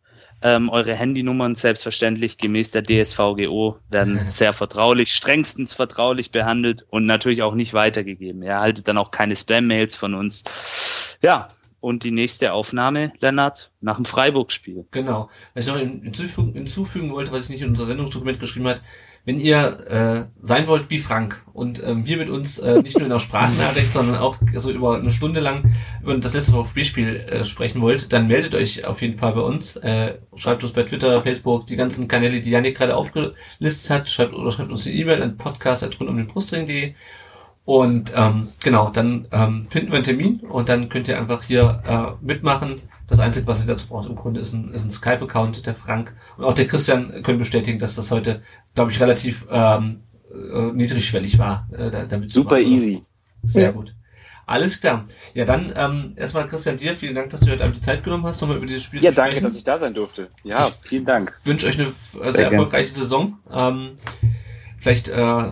Ähm, eure Handynummern selbstverständlich gemäß der DSVGO werden sehr vertraulich, strengstens vertraulich behandelt und natürlich auch nicht weitergegeben. Ihr erhaltet dann auch keine Spam-Mails von uns. Ja, und die nächste Aufnahme, Lennart, nach dem Freiburg-Spiel. Genau. Was ich noch hinzufügen, hinzufügen wollte, was ich nicht in unser Sendungsdokument geschrieben hat, wenn ihr äh, sein wollt wie Frank und ähm, hier mit uns äh, nicht nur in der Sprachnachricht, sondern auch so über eine Stunde lang über das letzte VfB-Spiel äh, sprechen wollt, dann meldet euch auf jeden Fall bei uns. Äh, schreibt uns bei Twitter, Facebook, die ganzen Kanäle, die Janik gerade aufgelistet hat. Schreibt oder schreibt uns eine E-Mail an podcast.rundumdenbrustring.de und ähm, genau, dann ähm, finden wir einen Termin und dann könnt ihr einfach hier äh, mitmachen. Das Einzige, was ihr dazu braucht im Grunde, ist ein, ist ein Skype-Account. Der Frank und auch der Christian können bestätigen, dass das heute, glaube ich, relativ ähm, äh, niedrigschwellig war. Äh, damit Super easy. Sehr ja. gut. Alles klar. Ja, dann ähm, erstmal Christian dir, vielen Dank, dass du heute Abend die Zeit genommen hast, nochmal über dieses Spiel ja, zu sprechen. Ja, danke, dass ich da sein durfte. Ja, ich vielen Dank. wünsche euch eine sehr, sehr erfolgreiche Saison. Ähm, vielleicht äh,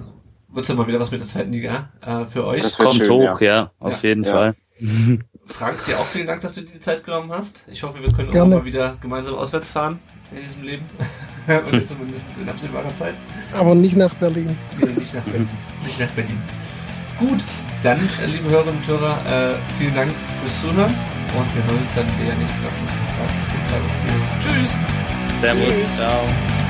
wird es ja mal wieder was mit der zweiten Liga äh, für euch. Das kommt schön, hoch, ja, ja auf ja. jeden ja. Fall. Frank, dir auch vielen Dank, dass du dir die Zeit genommen hast. Ich hoffe, wir können Gerne. auch mal wieder gemeinsam auswärts fahren in diesem Leben. zumindest in absehbarer Zeit. Aber nicht nach Berlin. Nee, nicht nach Berlin. nicht nach Berlin. Gut, dann, äh, liebe Hörerinnen und Hörer, äh, vielen Dank fürs Zuhören und wir hören uns dann wieder nächste Woche. Tschüss. Servus, ciao.